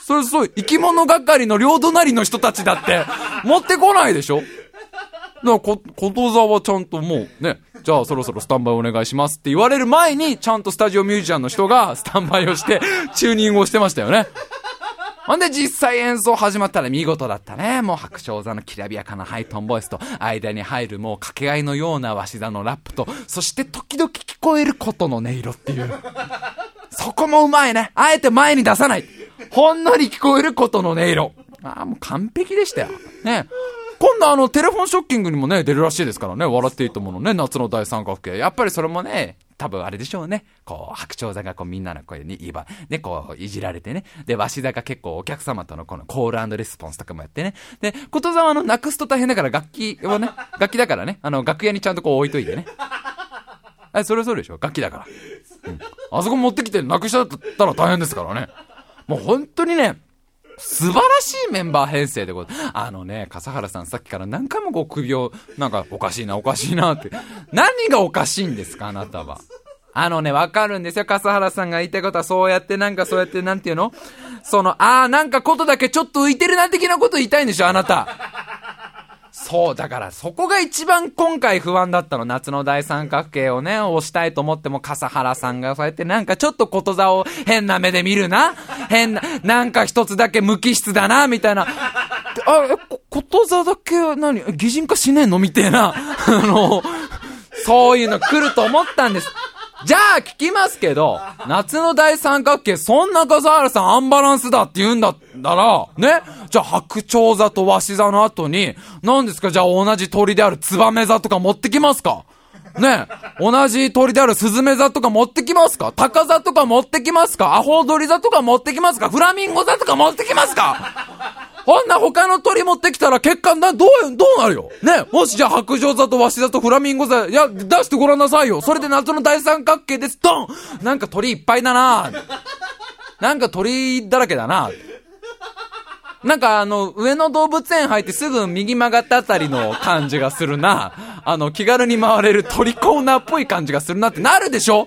それそう、生き物係の両隣の人たちだって、持ってこないでしょ？だこ、ことざはちゃんともうね、じゃあそろそろスタンバイお願いしますって言われる前に、ちゃんとスタジオミュージシャンの人がスタンバイをして、チューニングをしてましたよね。ほんで実際演奏始まったら見事だったね。もう白鳥座のきらびやかなハイトンボイスと、間に入るもう掛け合いのような鷲座のラップと、そして時々聞こえることの音色っていう。そこもうまいね。あえて前に出さない。ほんのり聞こえることの音色。ああ、もう完璧でしたよ。ね。今度あの、テレフォンショッキングにもね、出るらしいですからね、笑っていいと思うのね、夏の大三角形。やっぱりそれもね、多分あれでしょうね。こう、白鳥座がこうみんなの声に言えば、ね、こう、いじられてね。で、鷲座が結構お客様とのこのコールレスポンスとかもやってね。で、ことざはあの、なくすと大変だから楽器をね、楽器だからね、あの、楽屋にちゃんとこう置いといてね。え、それはそうでしょ？楽器だから。うん。あそこ持ってきてなくしちゃったら大変ですからね。もう本当にね、素晴らしいメンバー編成でござ。あのね、笠原さんさっきから何回もこう首を、なんかおかしいなおかしいなって。何がおかしいんですかあなたは。あのね、わかるんですよ。笠原さんが言いたいことはそうやってなんかそうやってなんていうの？その、ああ、なんかことだけちょっと浮いてるな的なこと言いたいんでしょあなた。そう、だからそこが一番今回不安だったの。夏の大三角形をね、押したいと思っても、笠原さんがそうやってなんかちょっとこと座を変な目で見るな。変な、なんか一つだけ無機質だな、みたいな。あ、え、こと座だけ何？擬人化しねえの？みたいな。あの、そういうの来ると思ったんです。じゃあ聞きますけど、夏の大三角形、そんな笠原さんアンバランスだって言うんだったら、ね？じゃあ白鳥座と鷲座の後に、何ですか？じゃあ同じ鳥であるツバメ座とか持ってきますか？ね？同じ鳥であるスズメ座とか持ってきますか？タカ座とか持ってきますか？アホウドリ座とか持ってきますか？フラミンゴ座とか持ってきますか？こんな他の鳥持ってきたら結果な、どう、どうなるよ？ねもしじゃあ白状座とワシ座とフラミンゴ座、いや、出してごらんなさいよ。それで謎の大三角形です、ドン！なんか鳥いっぱいだな。なんか鳥だらけだな。なんかあの、上野動物園入ってすぐ右曲がったあたりの感じがするな。あの、気軽に回れる鳥コーナーっぽい感じがするなって。なるでしょ？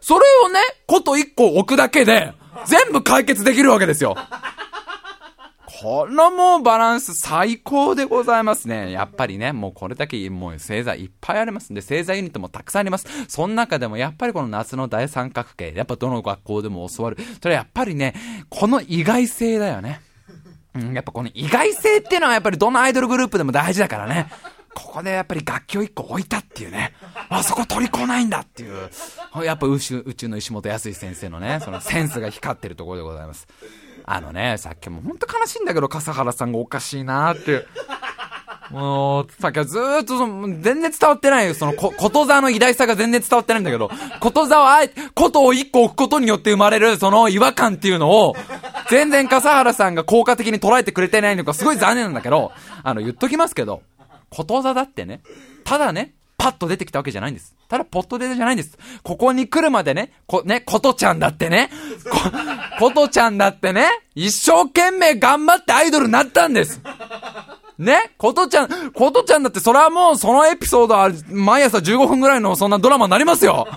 それをね、こと一個置くだけで、全部解決できるわけですよ。このもうバランス最高でございますね。やっぱりね、もうこれだけもう星座いっぱいありますんで、星座ユニットもたくさんあります。その中でもやっぱりこの夏の大三角形、やっぱどの学校でも教わる。それはやっぱりね、この意外性だよね。うん、やっぱこの意外性っていうのはやっぱりどのアイドルグループでも大事だからね。ここでやっぱり楽器を一個置いたっていうね。あ、そこ取りこないんだっていう。やっぱ宇宙宇宙の石本康先生のね、そのセンスが光ってるところでございます。あのね、さっきも本当悲しいんだけど、笠原さんがおかしいなって。もう、さっきはずーっとその、全然伝わってないよ。その、こ、ことざの偉大さが全然伝わってないんだけど、ことざはあえて、ことを一個置くことによって生まれる、その違和感っていうのを、全然笠原さんが効果的に捉えてくれてないのか、すごい残念なんだけど、あの、言っときますけど、ことざだってね、ただね、パッと出てきたわけじゃないんです。ただ、ポット出じゃないんです。ここに来るまでね、こ、ね、ことちゃんだってね、こ、ことちゃんだってね、一生懸命頑張ってアイドルになったんです。ねことちゃん、ことちゃんだってそれはもうそのエピソードは毎朝15分ぐらいのそんなドラマになりますよ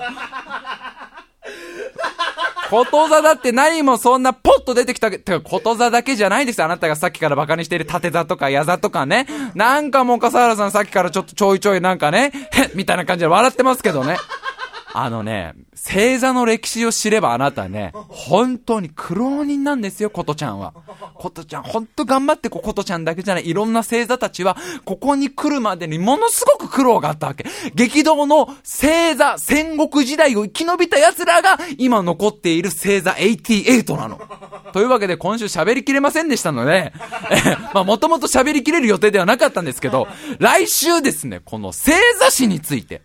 ことざだって何もそんなポッと出てきた、てかことざだけじゃないですよあなたがさっきから馬鹿にしている縦座とか矢座とかね。なんかもう笠原さんさっきからちょっとちょいちょいなんかね、へっみたいな感じで笑ってますけどね。あのね、星座の歴史を知ればあなたね、本当に苦労人なんですよ、ことちゃんは。ことちゃん、ほんと頑張ってこ、ことちゃんだけじゃない、いろんな星座たちは、ここに来るまでにものすごく苦労があったわけ。激動の星座、戦国時代を生き延びた奴らが、今残っている星座88なの。というわけで今週喋りきれませんでしたので、えまあもともと喋りきれる予定ではなかったんですけど、来週ですね、この星座史について、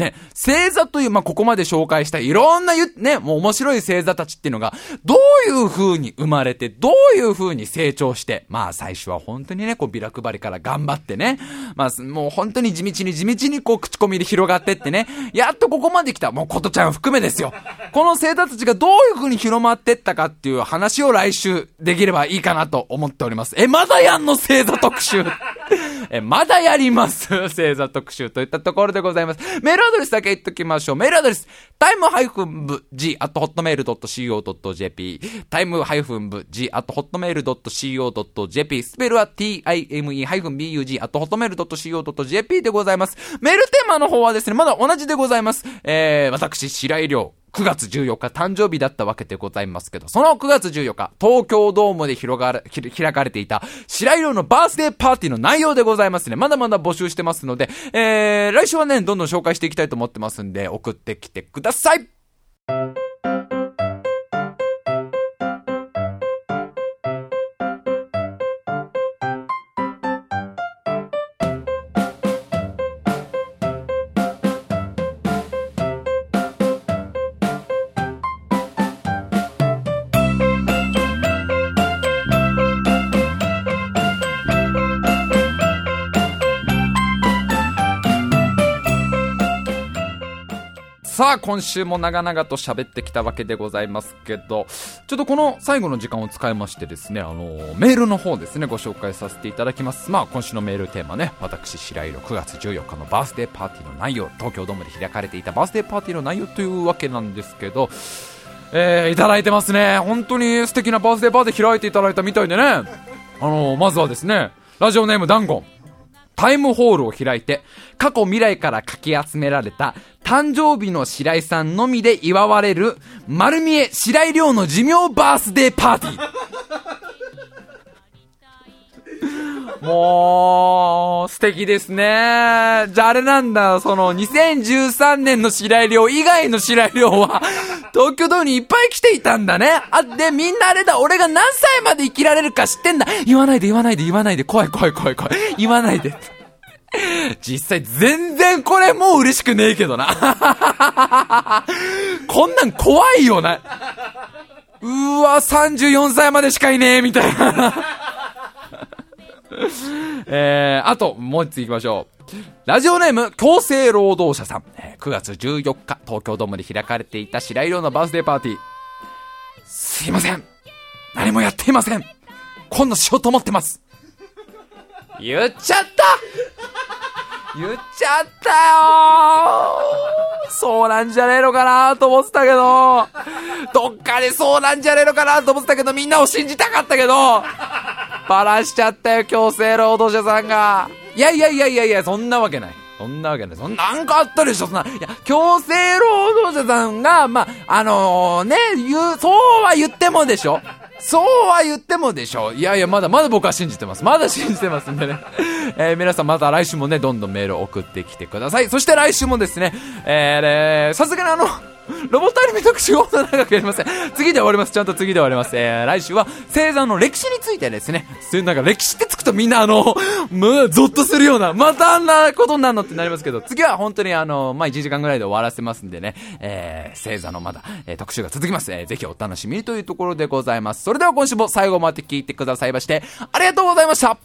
ね、星座という、まあ、ここまで紹介したいろんなね、もう面白い星座たちっていうのが、どういう風に生まれて、どういう風に成長して、まあ、最初は本当にね、こう、ビラ配りから頑張ってね、まあ、もう本当に地道に地道にこう、口コミで広がってってね、やっとここまで来た、もう、ことちゃん含めですよ。この星座たちがどういう風に広まってったかっていう話を来週できればいいかなと思っております。え、まだやんの星座特集え、まだやります 星座特集といったところでございます。メールアドレスだけ言っときましょう。メールアドレス、タイムハイフンブ g アットホットメールドット co.jp、タイムハイフンブ g アットホットメールドット co.jp、スペルは time ハイフン bug アットホットメールドット co.jp でございます。メールテーマの方はですね、まだ同じでございます。えー、私、白井亮。9月14日誕生日だったわけでございますけど、その9月14日、東京ドームで広がる、開かれていた白色のバースデーパーティーの内容でございますね。まだまだ募集してますので、えー、来週はね、どんどん紹介していきたいと思ってますんで、送ってきてくださいさあ、今週も長々と喋ってきたわけでございますけど、ちょっとこの最後の時間を使いましてですね、あの、メールの方ですね、ご紹介させていただきます。まあ、今週のメールテーマね、私、白色9月14日のバースデーパーティーの内容、東京ドームで開かれていたバースデーパーティーの内容というわけなんですけど、えー、いただいてますね。本当に素敵なバースデーパーティー開いていただいたみたいでね、あの、まずはですね、ラジオネームダンゴン。タイムホールを開いて、過去未来からかき集められた誕生日の白井さんのみで祝われる丸見え白井亮の寿命バースデーパーティー。もう、素敵ですね。じゃああれなんだ、その、2013年の白井亮以外の白井亮は、東京ドームにいっぱい来ていたんだね。あ、で、みんなあれだ、俺が何歳まで生きられるか知ってんだ。言わないで言わないで言わないで、怖い怖い怖い怖い。言わないで。実際全然これもう嬉しくねえけどな。こんなん怖いよな。うわ、34歳までしかいねえ、みたいな。えー、あと、もう一つ行きましょう。ラジオネーム、強制労働者さん。9月14日、東京ドームで開かれていた白色のバースデーパーティー。すいません。何もやっていません。今度しようと思ってます。言っちゃった言っちゃったよそうなんじゃねえのかなと思ってたけど、どっかでそうなんじゃねえのかなと思ってたけど、みんなを信じたかったけど、バラしちゃったよ、強制労働者さんが。いやいやいやいやいや、そんなわけない。そんなわけない。そんなんかあったでしょ、そんな。いや、強制労働者さんが、まあ、あのー、ね、言う、そうは言ってもでしょそうは言ってもでしょう。いやいや、まだまだ僕は信じてます。まだ信じてますんでね。えー、皆さんまた来週もね、どんどんメール送ってきてください。そして来週もですね、えー、さすがにあの、ロボットアニメ特集を長くやりません。次で終わります。ちゃんと次で終わります。えー、来週は星座の歴史についてですね。そういうなんか歴史ってつくとみんなあの、む、ゾッとするような、またあんなことになるのってなりますけど、次は本当にあの、まあ、1時間ぐらいで終わらせますんでね、えー、星座のまだ、えー、特集が続きます。えー、ぜひお楽しみにというところでございます。それでは今週も最後まで聞いてくださいまして、ありがとうございました